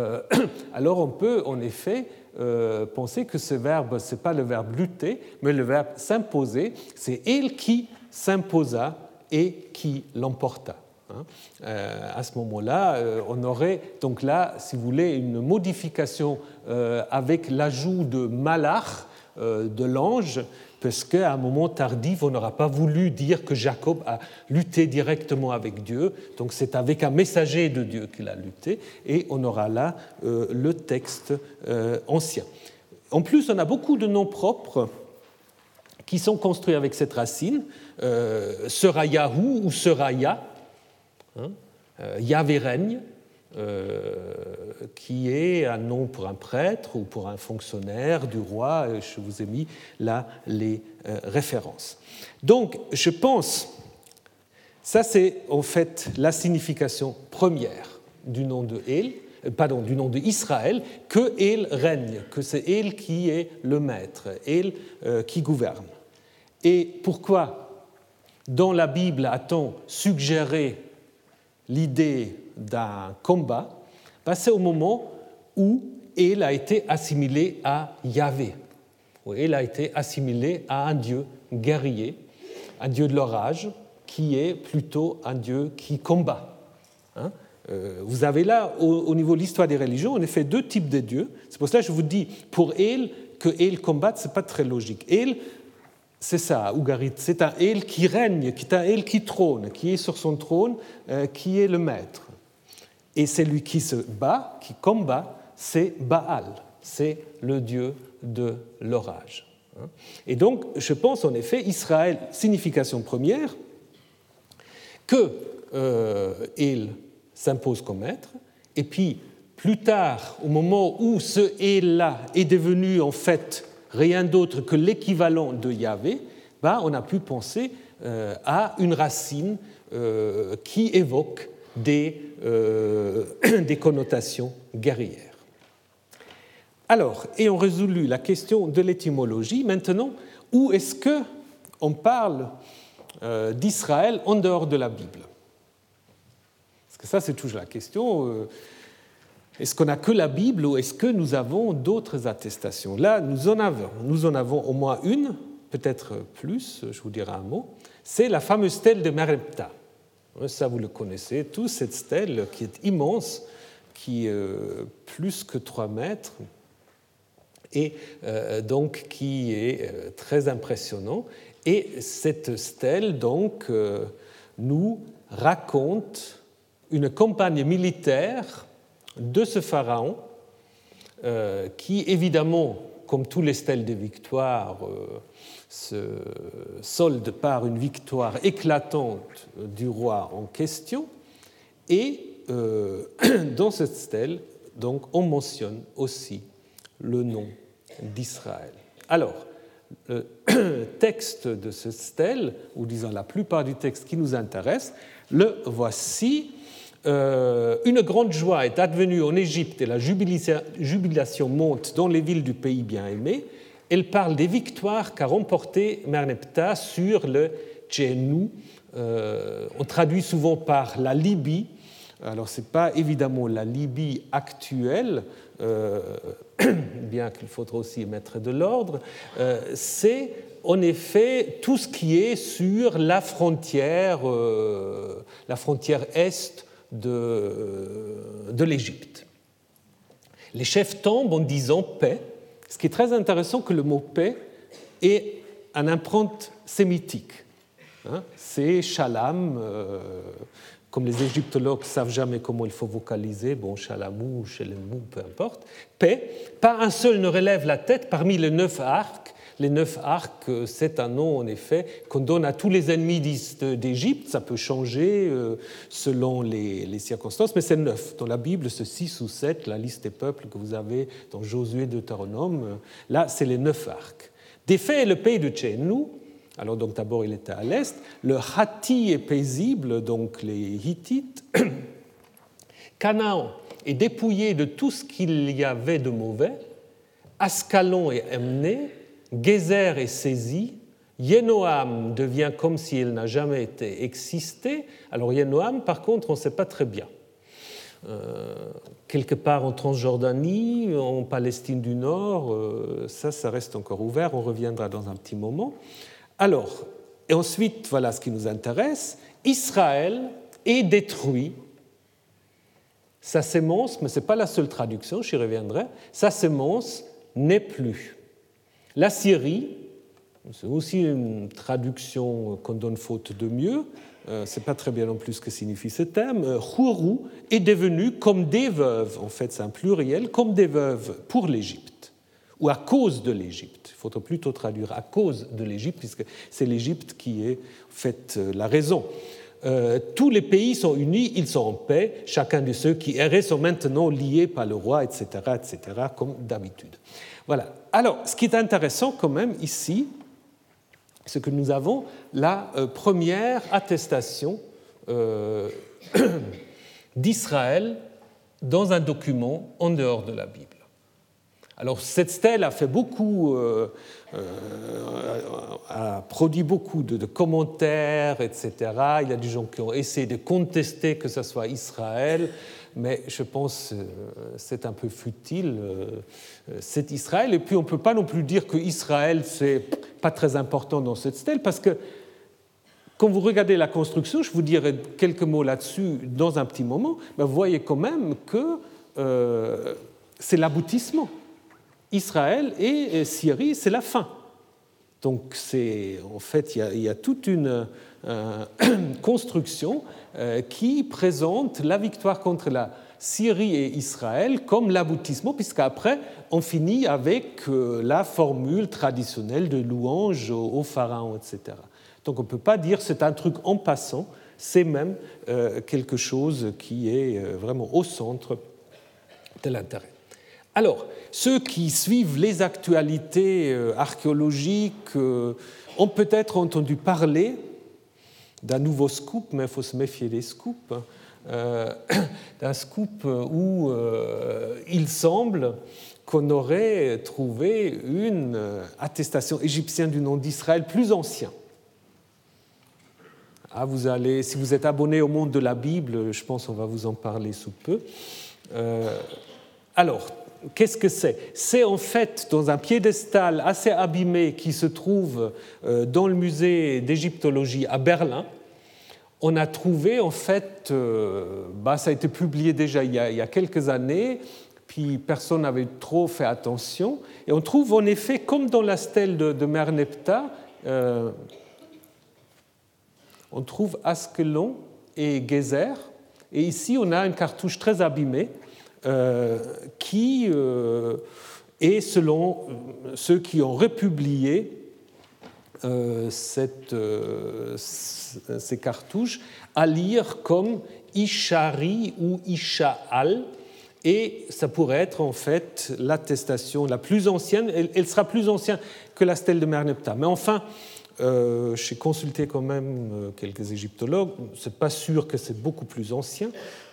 alors on peut en effet euh, penser que ce verbe, ce n'est pas le verbe lutter, mais le verbe s'imposer. C'est elle qui s'imposa et qui l'emporta. Hein. Euh, à ce moment-là, euh, on aurait donc là, si vous voulez, une modification avec l'ajout de malach, de l'ange, parce qu'à un moment tardif, on n'aura pas voulu dire que Jacob a lutté directement avec Dieu, donc c'est avec un messager de Dieu qu'il a lutté, et on aura là euh, le texte euh, ancien. En plus, on a beaucoup de noms propres qui sont construits avec cette racine, euh, Serayahu ou Seraya, hein, euh, Yahvé règne, euh, qui est un nom pour un prêtre ou pour un fonctionnaire du roi. Je vous ai mis là les euh, références. Donc, je pense, ça c'est en fait la signification première du nom de El, euh, pardon, du nom de Israël, que El règne, que c'est El qui est le maître, El qui gouverne. Et pourquoi dans la Bible a-t-on suggéré l'idée d'un combat, c'est au moment où il a été assimilé à Yahvé, où il a été assimilé à un dieu guerrier, un dieu de l'orage, qui est plutôt un dieu qui combat. Hein. Euh, vous avez là, au, niveau de l'histoire des religions, en effet deux types de dieux. C'est pour cela que je vous dis, pour El, que El combatte, ce n'est pas très logique. C'est ça, Ougarit, c'est un El qui règne, qui est un El qui trône, qui est sur son trône, euh, qui est le maître. Et celui qui se bat, qui combat, c'est Baal, c'est le dieu de l'orage. Et donc, je pense en effet, Israël, signification première, que euh, il s'impose comme maître, et puis plus tard, au moment où ce il-là est devenu en fait rien d'autre que l'équivalent de Yahvé, ben, on a pu penser euh, à une racine euh, qui évoque des, euh, des connotations guerrières. Alors, ayant résolu la question de l'étymologie, maintenant, où est-ce que on parle d'Israël en dehors de la Bible? Parce que ça, c'est toujours la question. Euh, est-ce qu'on n'a que la Bible ou est-ce que nous avons d'autres attestations? Là, nous en avons. Nous en avons au moins une, peut-être plus, je vous dirai un mot. C'est la fameuse stèle de Merepta. Ça, vous le connaissez tous, cette stèle qui est immense, qui est plus que 3 mètres, et donc qui est très impressionnant. Et cette stèle, donc, nous raconte une campagne militaire de ce pharaon euh, qui, évidemment, comme tous les stèles de victoire, euh, se solde par une victoire éclatante du roi en question. Et euh, dans cette stèle, donc, on mentionne aussi le nom d'Israël. Alors, le texte de ce stèle, ou disons la plupart du texte qui nous intéresse, le voici. Euh, une grande joie est advenue en Égypte et la jubilation monte dans les villes du pays bien-aimé. Elle parle des victoires qu'a remportées Merneptah sur le Tchénou. Euh, on traduit souvent par la Libye. Alors, ce n'est pas évidemment la Libye actuelle, euh, bien qu'il faudra aussi mettre de l'ordre. c'est en effet tout ce qui est sur la frontière, la frontière est de, l'Égypte. Les chefs tombent en disant paix, ce qui est très intéressant que le mot paix est un empreinte sémitique. Hein. C'est shalom, euh, comme les égyptologues ne savent jamais comment il faut vocaliser, bon, shalamou, shalemou, peu importe. Paix, pas un seul ne relève la tête parmi les neuf arcs les neuf arcs, euh, c'est un nom en effet qu'on donne à tous les ennemis d'Égypte. Ça peut changer euh, selon les, circonstances, mais c'est neuf. Dans la Bible, c'est six ou sept, la liste des peuples que vous avez dans Josué, Deutéronome. Là, c'est les neuf arcs. Des faits, le pays de Tchénou, alors donc d'abord il était à l'est, le Hatti est paisible, donc les Hittites. Canaan est dépouillé de tout ce qu'il y avait de mauvais. Ascalon est emmené, Gézer est saisi, Yenoam devient comme s'il n'a jamais été existé. Alors Yenoam, par contre, on ne sait pas très bien. Euh, quelque part en Transjordanie, en Palestine du Nord, euh, ça, ça reste encore ouvert, on reviendra dans un petit moment. Alors, et ensuite, voilà ce qui nous intéresse, Israël est détruit. Sa sémence, mais ce n'est pas la seule traduction, j'y reviendrai, sa sémence n'est plus. La Syrie, c'est aussi une traduction qu'on donne faute de mieux, euh, c'est pas très bien non plus ce que signifie ce terme. Euh, Khourou est devenu comme des veuves, en fait c'est un pluriel, comme des veuves pour l'Égypte, ou à cause de l'Égypte. Il faudrait plutôt traduire à cause de l'Égypte, puisque c'est l'Égypte qui est en fait euh, la raison. tous les pays sont unis, ils sont en paix, chacun de ceux qui erraient sont maintenant liés par le roi, etc., etc., comme d'habitude. Voilà. Alors, ce qui est intéressant quand même ici, c'est que nous avons la euh, première attestation euh, d'Israël dans un document en dehors de la Bible. Alors cette stèle a fait beaucoup, euh, a produit beaucoup de, de, commentaires, etc. Il y a des gens qui ont essayé de contester que ce soit Israël mais je pense que euh, c'est un peu futile. Euh, c'est Israël. Et puis on ne peut pas non plus dire que Israël, c'est pas très important dans cette stèle, parce que quand vous regardez la construction, je vous dirai quelques mots là-dessus dans un petit moment, mais vous voyez quand même que euh, c'est l'aboutissement. Israël et Syrie, c'est la fin. Donc c'est en fait, il y, a, toute une construction euh, qui présente la victoire contre la Syrie et Israël comme l'aboutissement, puisqu'après, on finit avec euh, la formule traditionnelle de louange au pharaon, etc. Donc on ne peut pas dire c'est un truc en passant, c'est même euh, quelque chose qui est vraiment au centre de l'intérêt. Alors, ceux qui suivent les actualités archéologiques ont peut-être entendu parler d'un nouveau scoop, mais il faut se méfier des scoops, hein. euh, d'un scoop où euh, il semble qu'on aurait trouvé une attestation égyptienne du nom d'Israël plus ancien. Ah, vous allez, si vous êtes abonné au monde de la Bible, je pense qu'on va vous en parler sous peu. Euh, alors, qu'est-ce que c'est? C'est en fait dans un piédestal assez abîmé qui se trouve euh, dans le musée d'égyptologie à Berlin. on a trouvé, en fait, bah, ça a été publié déjà il y a, quelques années, puis personne n'avait trop fait attention, et on trouve en effet, comme dans la stèle de, de Merneptah, on trouve Askelon et Gezer, et ici on a une cartouche très abîmée qui et selon euh, ceux qui ont republié euh, euh, ces cartouches, à lire comme Ishari ou Isha'al, et ça pourrait être en fait l'attestation la plus ancienne, elle, sera plus ancienne que la stèle de Merneptah. Mais enfin, j'ai consulté quand même quelques égyptologues, c'est pas sûr que c'est beaucoup plus ancien.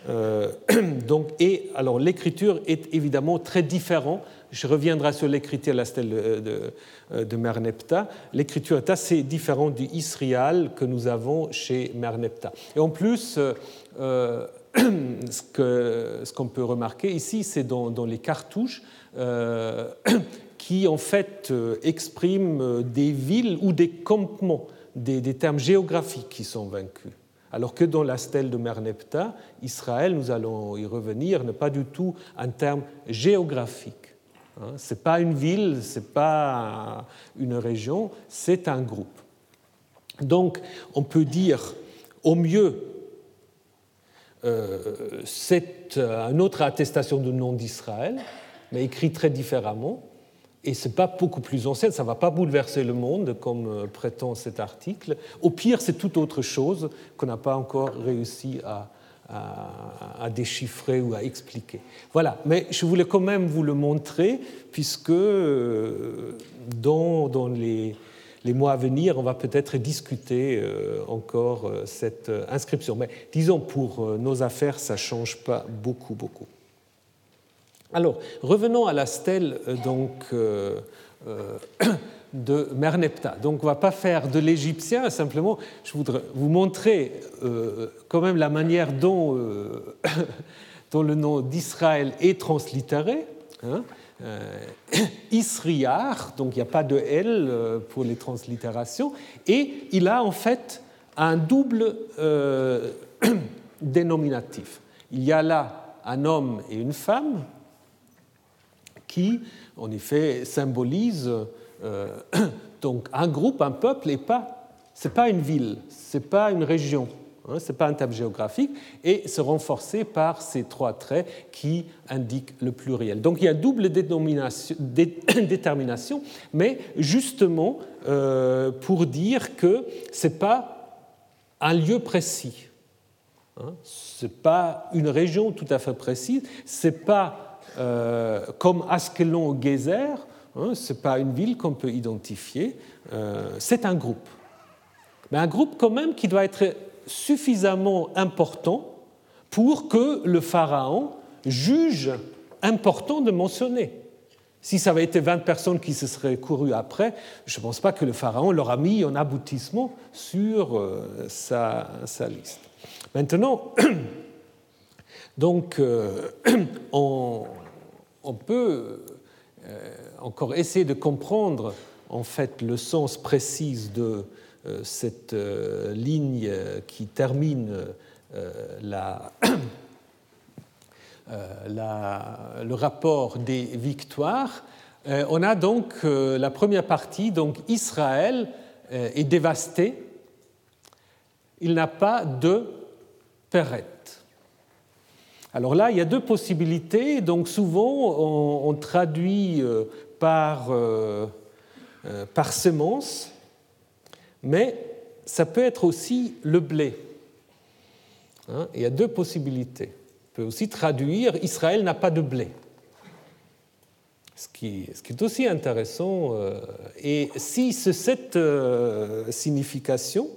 donc, et alors l'écriture est évidemment très différente je reviendrai sur l'écriture de de, de, Merneptah. L'écriture est assez différente du Israël que nous avons chez Merneptah. Et en plus, euh, euh, ce qu'on peut remarquer ici, c'est dans, les cartouches euh, qui en fait expriment des villes ou des campements, des, des, termes géographiques qui sont vaincus. Alors que dans la stèle de Merneptah, Israël, nous allons y revenir, n'est pas du tout un terme géographique. Hein, ce n'est pas une ville, ce n'est pas une région, c'est un groupe. Donc on peut dire au mieux euh, c'est une autre attestation de nom d'Israël, mais écrit très différemment. Et ce n'est pas beaucoup plus ancien, ça ne va pas bouleverser le monde comme euh, prétend cet article. Au pire, c'est toute autre chose qu'on n'a pas encore réussi à, déchiffrer ou à expliquer. Voilà, mais je voulais quand même vous le montrer, puisque euh, dans, dans les, les, mois à venir, on va peut-être discuter euh, encore cette inscription. Mais disons, pour nos affaires, ça ne change pas beaucoup, beaucoup. Alors, revenons à la stèle donc, de Merneptah. Donc on ne va pas faire de l'égyptien, simplement je voudrais vous montrer euh, quand même la manière dont, euh, dont le nom d'Israël est translittéré. Hein. Euh, Isriar, donc il n'y a pas de L pour les translittérations, et il a en fait un double dénominatif. Il y a là un homme et une femme qui, en effet, symbolisent euh, donc un groupe, un peuple, n'est pas, c'est pas une ville, c'est pas une région, hein, c'est pas un terme géographique, et se renforcer par ces trois traits qui indiquent le pluriel. Donc il y a double détermination, mais justement euh, pour dire que c'est pas un lieu précis. Hein, ce n'est pas une région tout à fait précise, c'est pas euh, comme Askelon ou Gezer, Hein, ce n'est pas une ville qu'on peut identifier, euh, c'est un groupe. Mais un groupe quand même qui doit être suffisamment important pour que le pharaon juge important de mentionner. Si ça avait été 20 personnes qui se seraient courues après, je ne pense pas que le pharaon leur a mis un aboutissement sur euh, sa, liste. Maintenant, donc, euh, on, peut encore essayer de comprendre en fait le sens précis de euh, cette euh, ligne qui termine euh, le rapport des victoires. On a donc la première partie, donc Israël est dévasté, il n'a pas de Perrette. Alors là, il y a deux possibilités. Donc souvent, on traduit par, euh, euh, par semence, mais ça peut être aussi le blé. Hein, il y a deux possibilités. On peut aussi traduire Israël n'a pas de blé. Ce qui, est aussi intéressant. Euh, et si cette signification,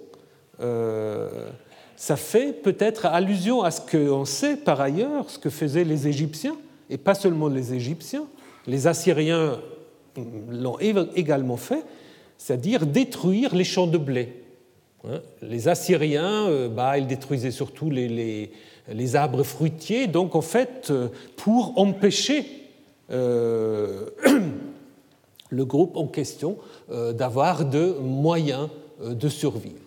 ça fait peut-être allusion à ce qu'on sait par ailleurs, ce que faisaient les Égyptiens, et pas seulement les Égyptiens. Les Assyriens l'ont également fait, c'est-à-dire détruire les champs de blé. Hein, les Assyriens, euh, bah, ils détruisaient surtout les, arbres fruitiers, donc en fait, euh, pour empêcher euh, le groupe en question d'avoir de moyens de survivre.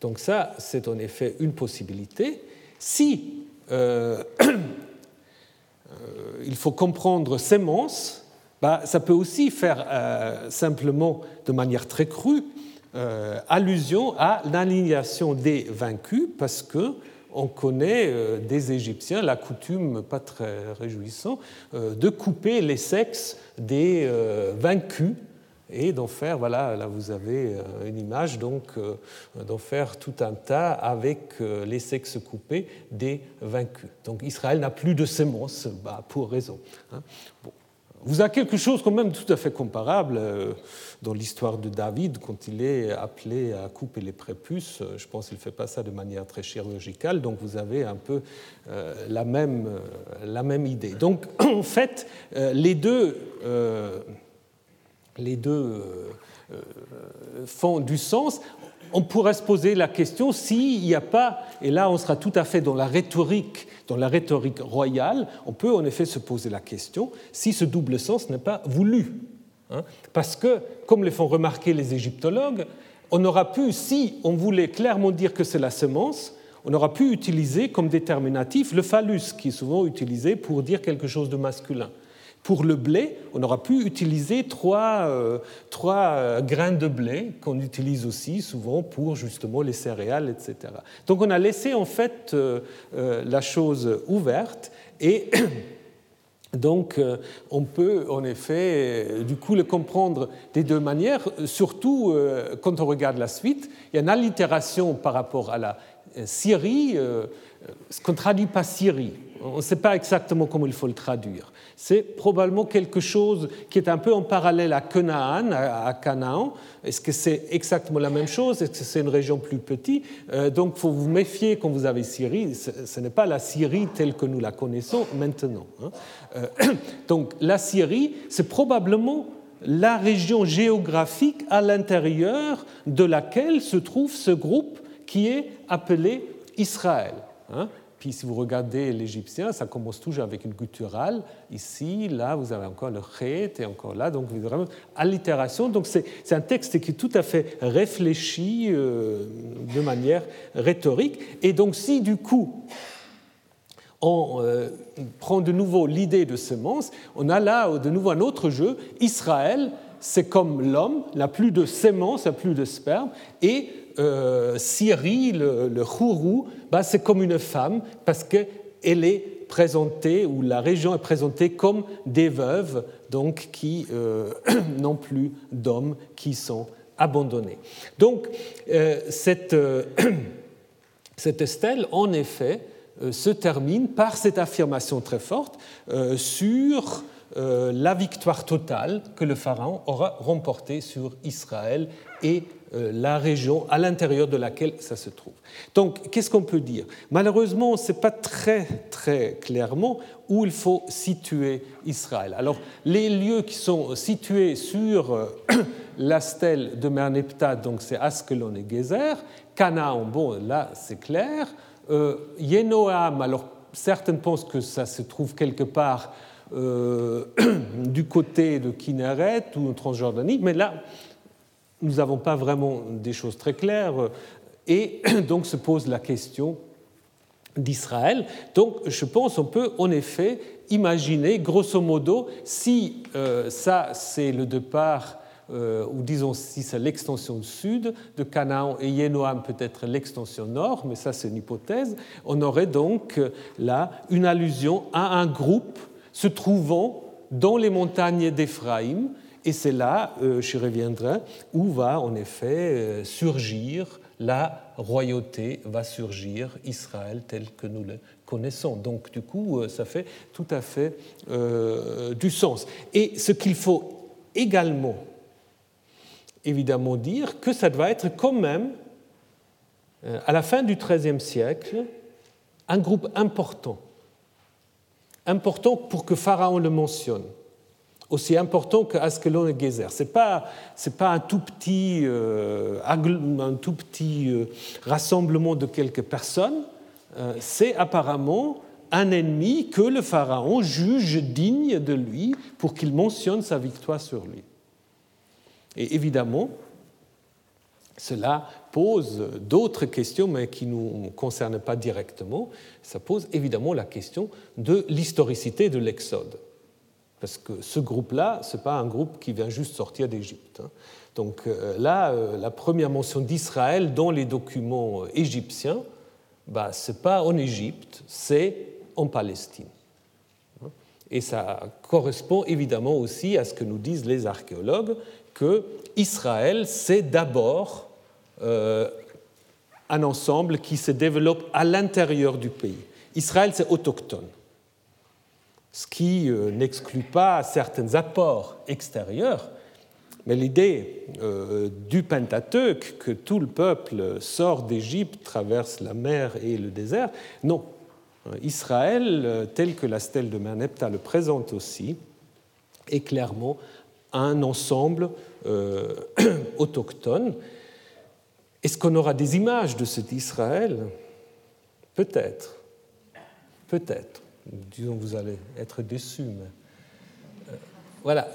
Donc ça, c'est en effet une possibilité. Si euh, il faut comprendre sémence, bah, ça peut aussi faire simplement de manière très crue allusion à l'alignation des vaincus, parce que on connaît euh, des Égyptiens la coutume pas très réjouissante euh, de couper les sexes des euh, vaincus et d'en faire, voilà, là vous avez une image, donc d'en faire tout un tas avec les sexes coupés des vaincus. Donc Israël n'a plus de sémence, bah, pour raison. Hein. Bon. Vous avez quelque chose quand même tout à fait comparable euh, dans l'histoire de David quand il est appelé à couper les prépuces. Je pense qu'il ne fait pas ça de manière très chirurgicale, donc vous avez un peu euh, la, même, euh, la même idée. Donc en fait, les deux, les deux font du sens on pourrait se poser la question s'il n'y a pas, et là on sera tout à fait dans la rhétorique, dans la rhétorique royale, on peut en effet se poser la question si ce double sens n'est pas voulu. Hein. Parce que, comme le font remarquer les égyptologues, on aura pu, si on voulait clairement dire que c'est la semence, on aura pu utiliser comme déterminatif le phallus, qui est souvent utilisé pour dire quelque chose de masculin. Pour le blé, on aura pu utiliser trois, euh, trois euh, grains de blé qu'on utilise aussi souvent pour justement les céréales, etc. Donc on a laissé en fait euh, la chose ouverte et donc on peut en effet du coup le comprendre des deux manières, surtout quand on regarde la suite. Il y a une allitération par rapport à la Syrie, ce qu'on traduit pas Syrie. On ne sait pas exactement comment il faut le traduire c'est probablement quelque chose qui est un peu en parallèle à Canaan, à. Est-ce que c'est exactement la même chose? Est-ce que c'est une région plus petite? Euh, Donc, il faut vous méfier quand vous avez Syrie. Ce n'est pas la Syrie telle que nous la connaissons maintenant. Hein. Euh, donc, la Syrie, c'est probablement la région géographique à l'intérieur de laquelle se trouve ce groupe qui est appelé Israël. Hein. Puis si vous regardez l'égyptien, ça commence toujours avec une gutturale. Ici, là, vous avez encore le chet et encore là. Donc, vraiment allitération. Donc, c'est un texte qui est tout à fait réfléchi euh, de manière rhétorique. Et donc, si du coup, on euh, prend de nouveau l'idée de semence, on a là de nouveau un autre jeu. Israël, c'est comme l'homme, n'a plus de sémence, n'a plus de sperme, et euh, Syrie, le, le bah, c'est comme une femme parce qu'elle est présentée, ou la région est présentée comme des veuves, donc qui euh, n'ont plus d'hommes, qui sont abandonnés. Donc, euh, cette, cette stèle, en effet, se termine par cette affirmation très forte sur la victoire totale que le Pharaon aura remportée sur Israël et euh, la région à l'intérieur de laquelle ça se trouve. Donc, qu'est-ce qu'on peut dire? Malheureusement, ce n'est pas très, très clairement où il faut situer Israël. Alors, les lieux qui sont situés sur euh, la stèle de Merneptah, donc c'est Askelon et Gezer, Canaan, bon, là, c'est clair. Euh, Yenoam, alors certains pensent que ça se trouve quelque part du côté de Kinneret ou en Transjordanie, mais là, nous n'avons pas vraiment des choses très claires, et donc se pose la question d'Israël. Donc je pense qu'on peut en effet imaginer, grosso modo, si euh, ça c'est le départ, euh, ou disons si c'est l'extension sud de Canaan et Yénoam peut-être l'extension nord, mais ça c'est une hypothèse, on aurait donc euh, là une allusion à un groupe se trouvant dans les montagnes d'Éphraïm, et c'est là, euh, je reviendrai, où va en effet euh, surgir la royauté, va surgir Israël tel que nous le connaissons. Donc du coup, euh, ça fait tout à fait du sens. Et ce qu'il faut également, évidemment, dire, que ça doit être quand même, à la fin du XIIIe siècle, un groupe important. Important pour que Pharaon le mentionne aussi important que Askelon et Gezer. Ce n'est pas, un tout petit, euh, euh, rassemblement de quelques personnes, euh, c'est apparemment un ennemi que le Pharaon juge digne de lui pour qu'il mentionne sa victoire sur lui. Et évidemment, cela pose d'autres questions, mais qui ne nous concernent pas directement. Ça pose évidemment la question de l'historicité de l'Exode. Parce que ce groupe-là, ce n'est pas un groupe qui vient juste sortir d'Égypte. Hein. Donc euh, là, euh, la première mention d'Israël dans les documents euh, égyptiens, bah, ce n'est pas en Égypte, c'est en Palestine. Hein. Et ça correspond évidemment aussi à ce que nous disent les archéologues, que Israël, c'est d'abord un ensemble qui se développe à l'intérieur du pays. Israël, c'est autochtone ce qui euh, n'exclut pas certains apports extérieurs, mais l'idée euh, du Pentateuque, que tout le peuple sort d'Égypte, traverse la mer et le désert, non. Israël, euh, tel que la stèle de Merneptah le présente aussi, est clairement un ensemble autochtone. Est-ce qu'on aura des images de cet Israël? Peut-être. Peut-être disons, vous allez être déçus. Mais... Euh, voilà.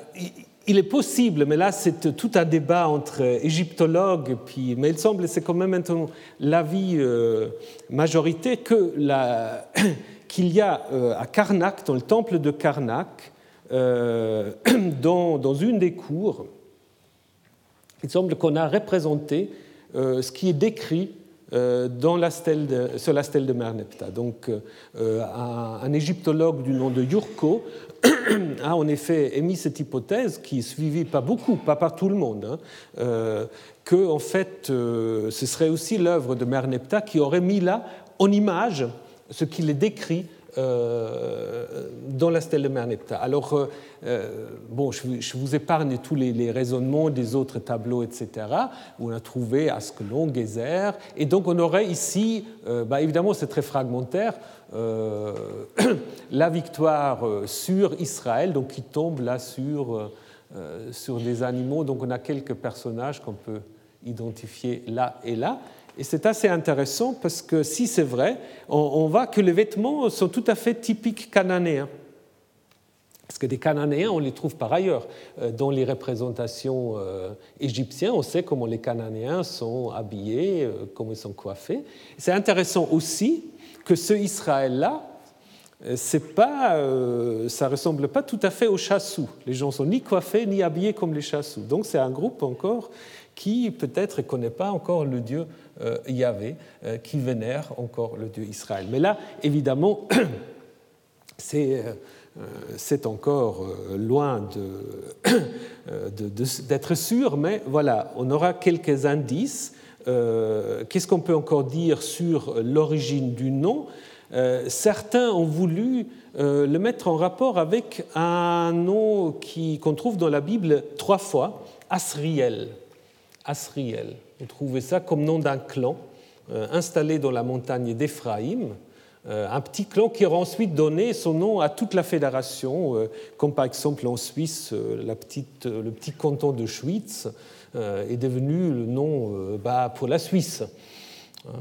Il est possible, mais là c'est tout un débat entre égyptologues, puis, mais il semble, c'est quand même maintenant l'avis euh, majorité, que qu'il y a euh, à Karnak, dans le temple de Karnak, dans, dans, une des cours, il semble qu'on a représenté ce qui est décrit euh, dans la stèle sur la stèle de Merneptah. Donc, euh, un, égyptologue du nom de Yurko a en effet émis cette hypothèse, qui est suivie pas beaucoup, pas par tout le monde, hein, euh, que en fait, ce serait aussi l'œuvre de Merneptah qui aurait mis là en image ce qu'il décrit euh, dans la stèle de Merneptah. Alors, euh, euh, bon, je, vous épargne tous les, raisonnements des autres tableaux, etc., où on a trouvé Askelon, Gezer, et donc on aurait ici, bah, évidemment c'est très fragmentaire, la victoire sur Israël, donc qui tombe là sur, sur des animaux, donc on a quelques personnages qu'on peut identifier là et là. Et c'est assez intéressant parce que si c'est vrai, on, voit que les vêtements sont tout à fait typiques cananéens. Parce que des Cananéens, on les trouve par ailleurs euh, dans les représentations euh, égyptiennes. On sait comment les Cananéens sont habillés, euh, comment ils sont coiffés. C'est intéressant aussi que ce Israël-là, c'est pas, ça ressemble pas tout à fait aux chassous. Les gens sont ni coiffés ni habillés comme les chassous. Donc c'est un groupe encore qui peut-être ne connaît pas encore le Dieu euh, Yahvé, euh, qui vénère encore le Dieu Israël. Mais là, évidemment, c'est euh, encore loin d'être sûr, mais voilà, on aura quelques indices. Qu'est-ce qu'on peut encore dire sur l'origine du nom? Certains ont voulu le mettre en rapport avec un nom qu'on trouve dans la Bible trois fois, Asriel. Asriel. On trouvait ça comme nom d'un clan euh, installé dans la montagne d'Éphraïm, euh, un petit clan qui aura ensuite donné son nom à toute la fédération, euh, comme par exemple en Suisse, le petit canton de Schwyz est devenu le nom bah, pour la Suisse. Hein,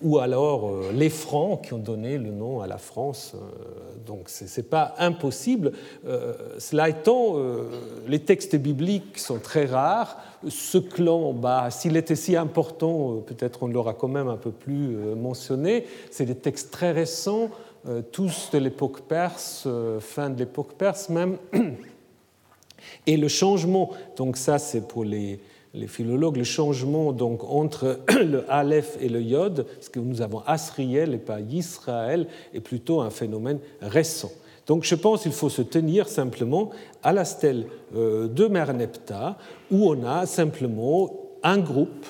ou alors les Francs qui ont donné le nom à la France. Donc ce n'est pas impossible. Cela étant, les textes bibliques sont très rares. Ce clan, bah, s'il était si important, peut-être on l'aura quand même un peu plus mentionné. C'est des textes très récents, tous de l'époque perse, fin de l'époque perse même. Et le changement, donc ça c'est pour les, les philologues, le changement donc entre le Aleph et le Yod, ce que nous avons Asriel et pas Yisraël, est plutôt un phénomène récent. Donc je pense qu'il faut se tenir simplement à la stèle euh, de Merneptah, où on a simplement un groupe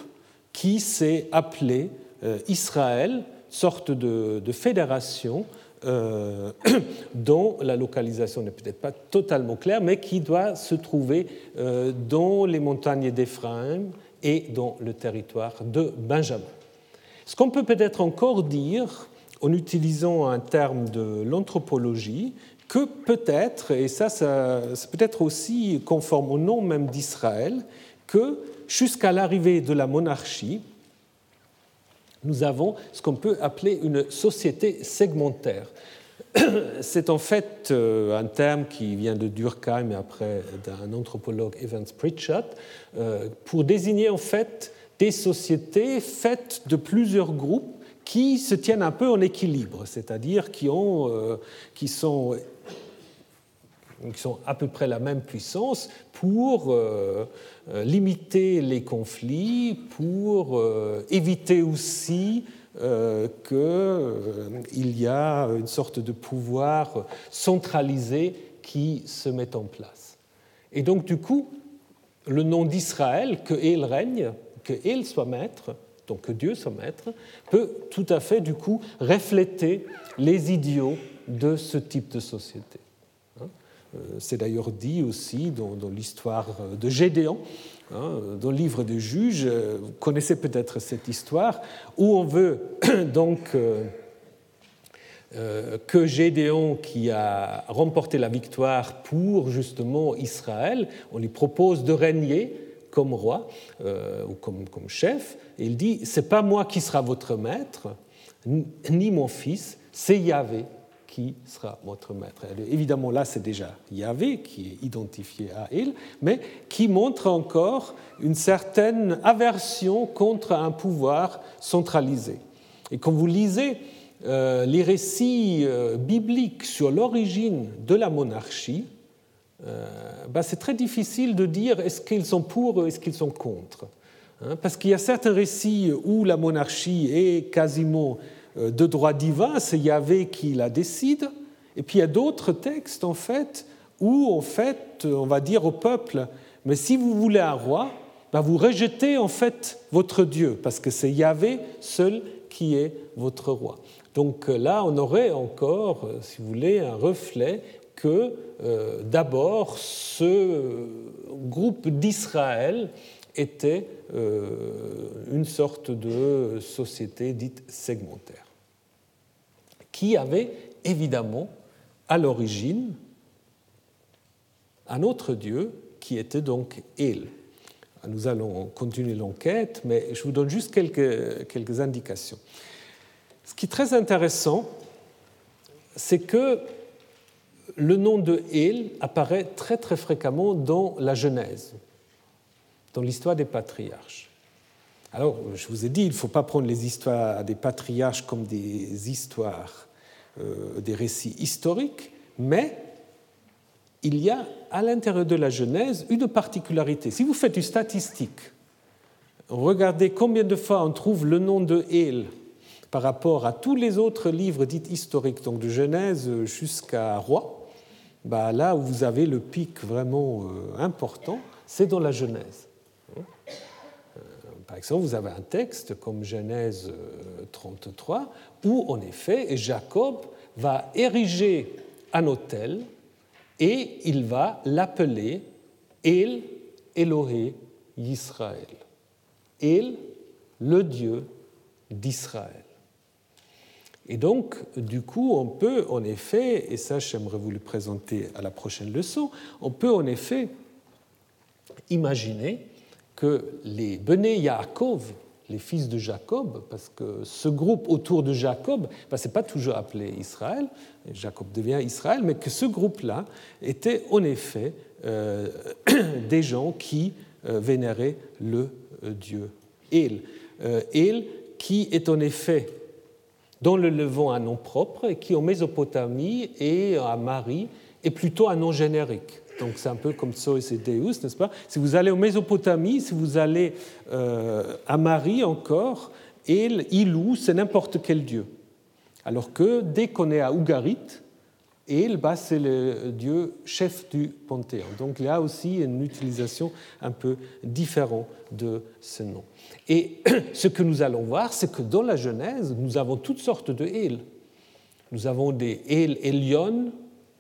qui s'est appelé euh, Israël, sorte de, fédération euh, dont la localisation n'est peut-être pas totalement claire, mais qui doit se trouver dans les montagnes d'Éphraïm et dans le territoire de Benjamin. Ce qu'on peut peut-être encore dire, en utilisant un terme de l'anthropologie, que peut-être, et ça, ça c'est peut-être aussi conforme au nom même d'Israël, que jusqu'à l'arrivée de la monarchie, nous avons ce qu'on peut appeler une société segmentaire. C'est en fait euh, un terme qui vient de Durkheim et après d'un anthropologue Evans Pritchard euh, pour désigner en fait des sociétés faites de plusieurs groupes qui se tiennent un peu en équilibre, c'est-à-dire qui, ont, euh, sont, à peu près la même puissance pour euh, euh, limiter les conflits, pour éviter aussi qu'il y a une sorte de pouvoir centralisé qui se met en place. Et donc du coup, le nom d'Israël, que Il règne, que Il soit maître, donc Dieu soit maître, peut tout à fait du coup refléter les idiots de ce type de société. Hein. Euh, c'est d'ailleurs dit aussi dans, l'histoire de Gédéon, hein, dans le livre des juges, vous connaissez peut-être cette histoire, où on veut donc euh, euh, que Gédéon, qui a remporté la victoire pour justement Israël, on lui propose de régner comme roi euh, ou comme, chef. Et il dit C'est pas moi qui sera votre maître, ni mon fils, c'est Yahvé qui sera votre maître. évidemment, là, c'est déjà Yahvé qui est identifié à il, mais qui montre encore une certaine aversion contre un pouvoir centralisé. Et quand vous lisez euh, les récits euh, bibliques sur l'origine de la monarchie, euh, bah, c'est très difficile de dire est-ce qu'ils sont pour ou est-ce qu'ils sont contre. Hein, parce qu'il y a certains récits où la monarchie est quasiment de droit divin, c'est Yahvé qui la décide, et puis il y a d'autres textes en fait où en fait on va dire au peuple mais si vous voulez un roi, bah, vous rejetez en fait votre Dieu parce que c'est Yahvé seul qui est votre roi. Donc euh, là, on aurait encore, euh, si vous voulez, un reflet que euh, d'abord ce groupe d'Israël était une sorte de société dite segmentaire, qui avait évidemment à l'origine un autre Dieu qui était donc El. Nous allons continuer l'enquête, mais je vous donne juste quelques, quelques indications. Ce qui est très intéressant, c'est que le nom de El apparaît très très fréquemment dans la Genèse, dans l'histoire des patriarches. Alors, je vous ai dit, il ne faut pas prendre les histoires des patriarches comme des histoires, euh, des récits historiques, mais il y a à l'intérieur de la Genèse une particularité. Si vous faites une statistique, regardez combien de fois on trouve le nom de El par rapport à tous les autres livres dits historiques, donc de Genèse jusqu'à Roi, bah là où vous avez le pic vraiment euh, important, c'est dans la Genèse. Euh, par exemple, vous avez un texte comme Genèse 33, euh, où en effet Jacob va ériger un autel et il va l'appeler El Elohé Israël. El, le Dieu d'Israël. Et donc, du coup, on peut en effet, et ça j'aimerais vous le présenter à la prochaine leçon, on peut en effet imaginer que les Bené Yaakov, les fils de Jacob, parce que ce groupe autour de Jacob, ben, ce n'est pas toujours appelé Israël, Jacob devient Israël, mais que ce groupe-là était en effet euh, des gens qui euh, vénéraient le euh, Dieu El. El qui est en effet dont le Levant un nom propre et qui en Mésopotamie et à Marie est plutôt un nom générique. Donc c'est un peu comme Sois et Deus, n'est-ce pas? Si vous allez en Mésopotamie, si vous allez euh, à Marie encore, El, Ilou, c'est n'importe quel dieu. Alors que dès qu'on est à Ougarit, El, bah, c'est le dieu chef du panthéon. Donc a aussi une utilisation un peu différente de ce nom. Et ce que nous allons voir, c'est que dans la Genèse, nous avons toutes sortes de El. Nous avons des El Elion,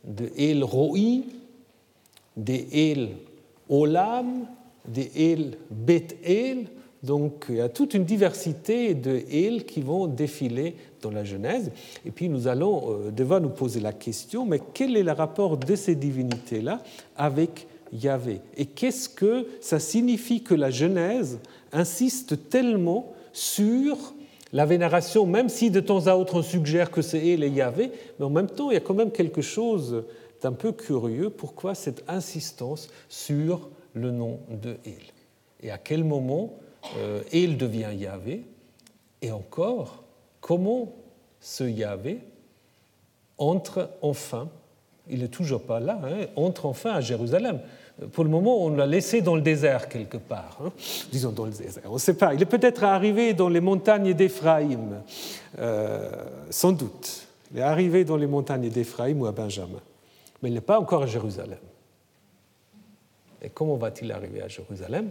des El Roi, des El Olam, des El Bet El. Donc il y a toute une diversité de El qui vont défiler dans la Genèse. Et puis nous allons euh, devoir nous poser la question, mais quel est le rapport de ces divinités-là avec Yahvé? Et qu'est-ce que ça signifie que la Genèse insiste tellement sur la vénération, même si de temps à autre on suggère que c'est El et Yahvé, mais en même temps il y a quand même quelque chose d'un peu curieux. Pourquoi cette insistance sur le nom de El Et à quel moment et il devient Yahvé. Et encore, comment ce Yahvé entre enfin, il n'est toujours pas là, hein, entre enfin à Jérusalem. Pour le moment, on l'a laissé dans le désert quelque part, hein. disons dans le désert, on ne sait pas. Il est peut-être arrivé dans les montagnes d'Éphraïm, euh, sans doute. Il est arrivé dans les montagnes d'Éphraïm ou à Benjamin, mais il n'est pas encore à Jérusalem. Et comment va-t-il arriver à Jérusalem?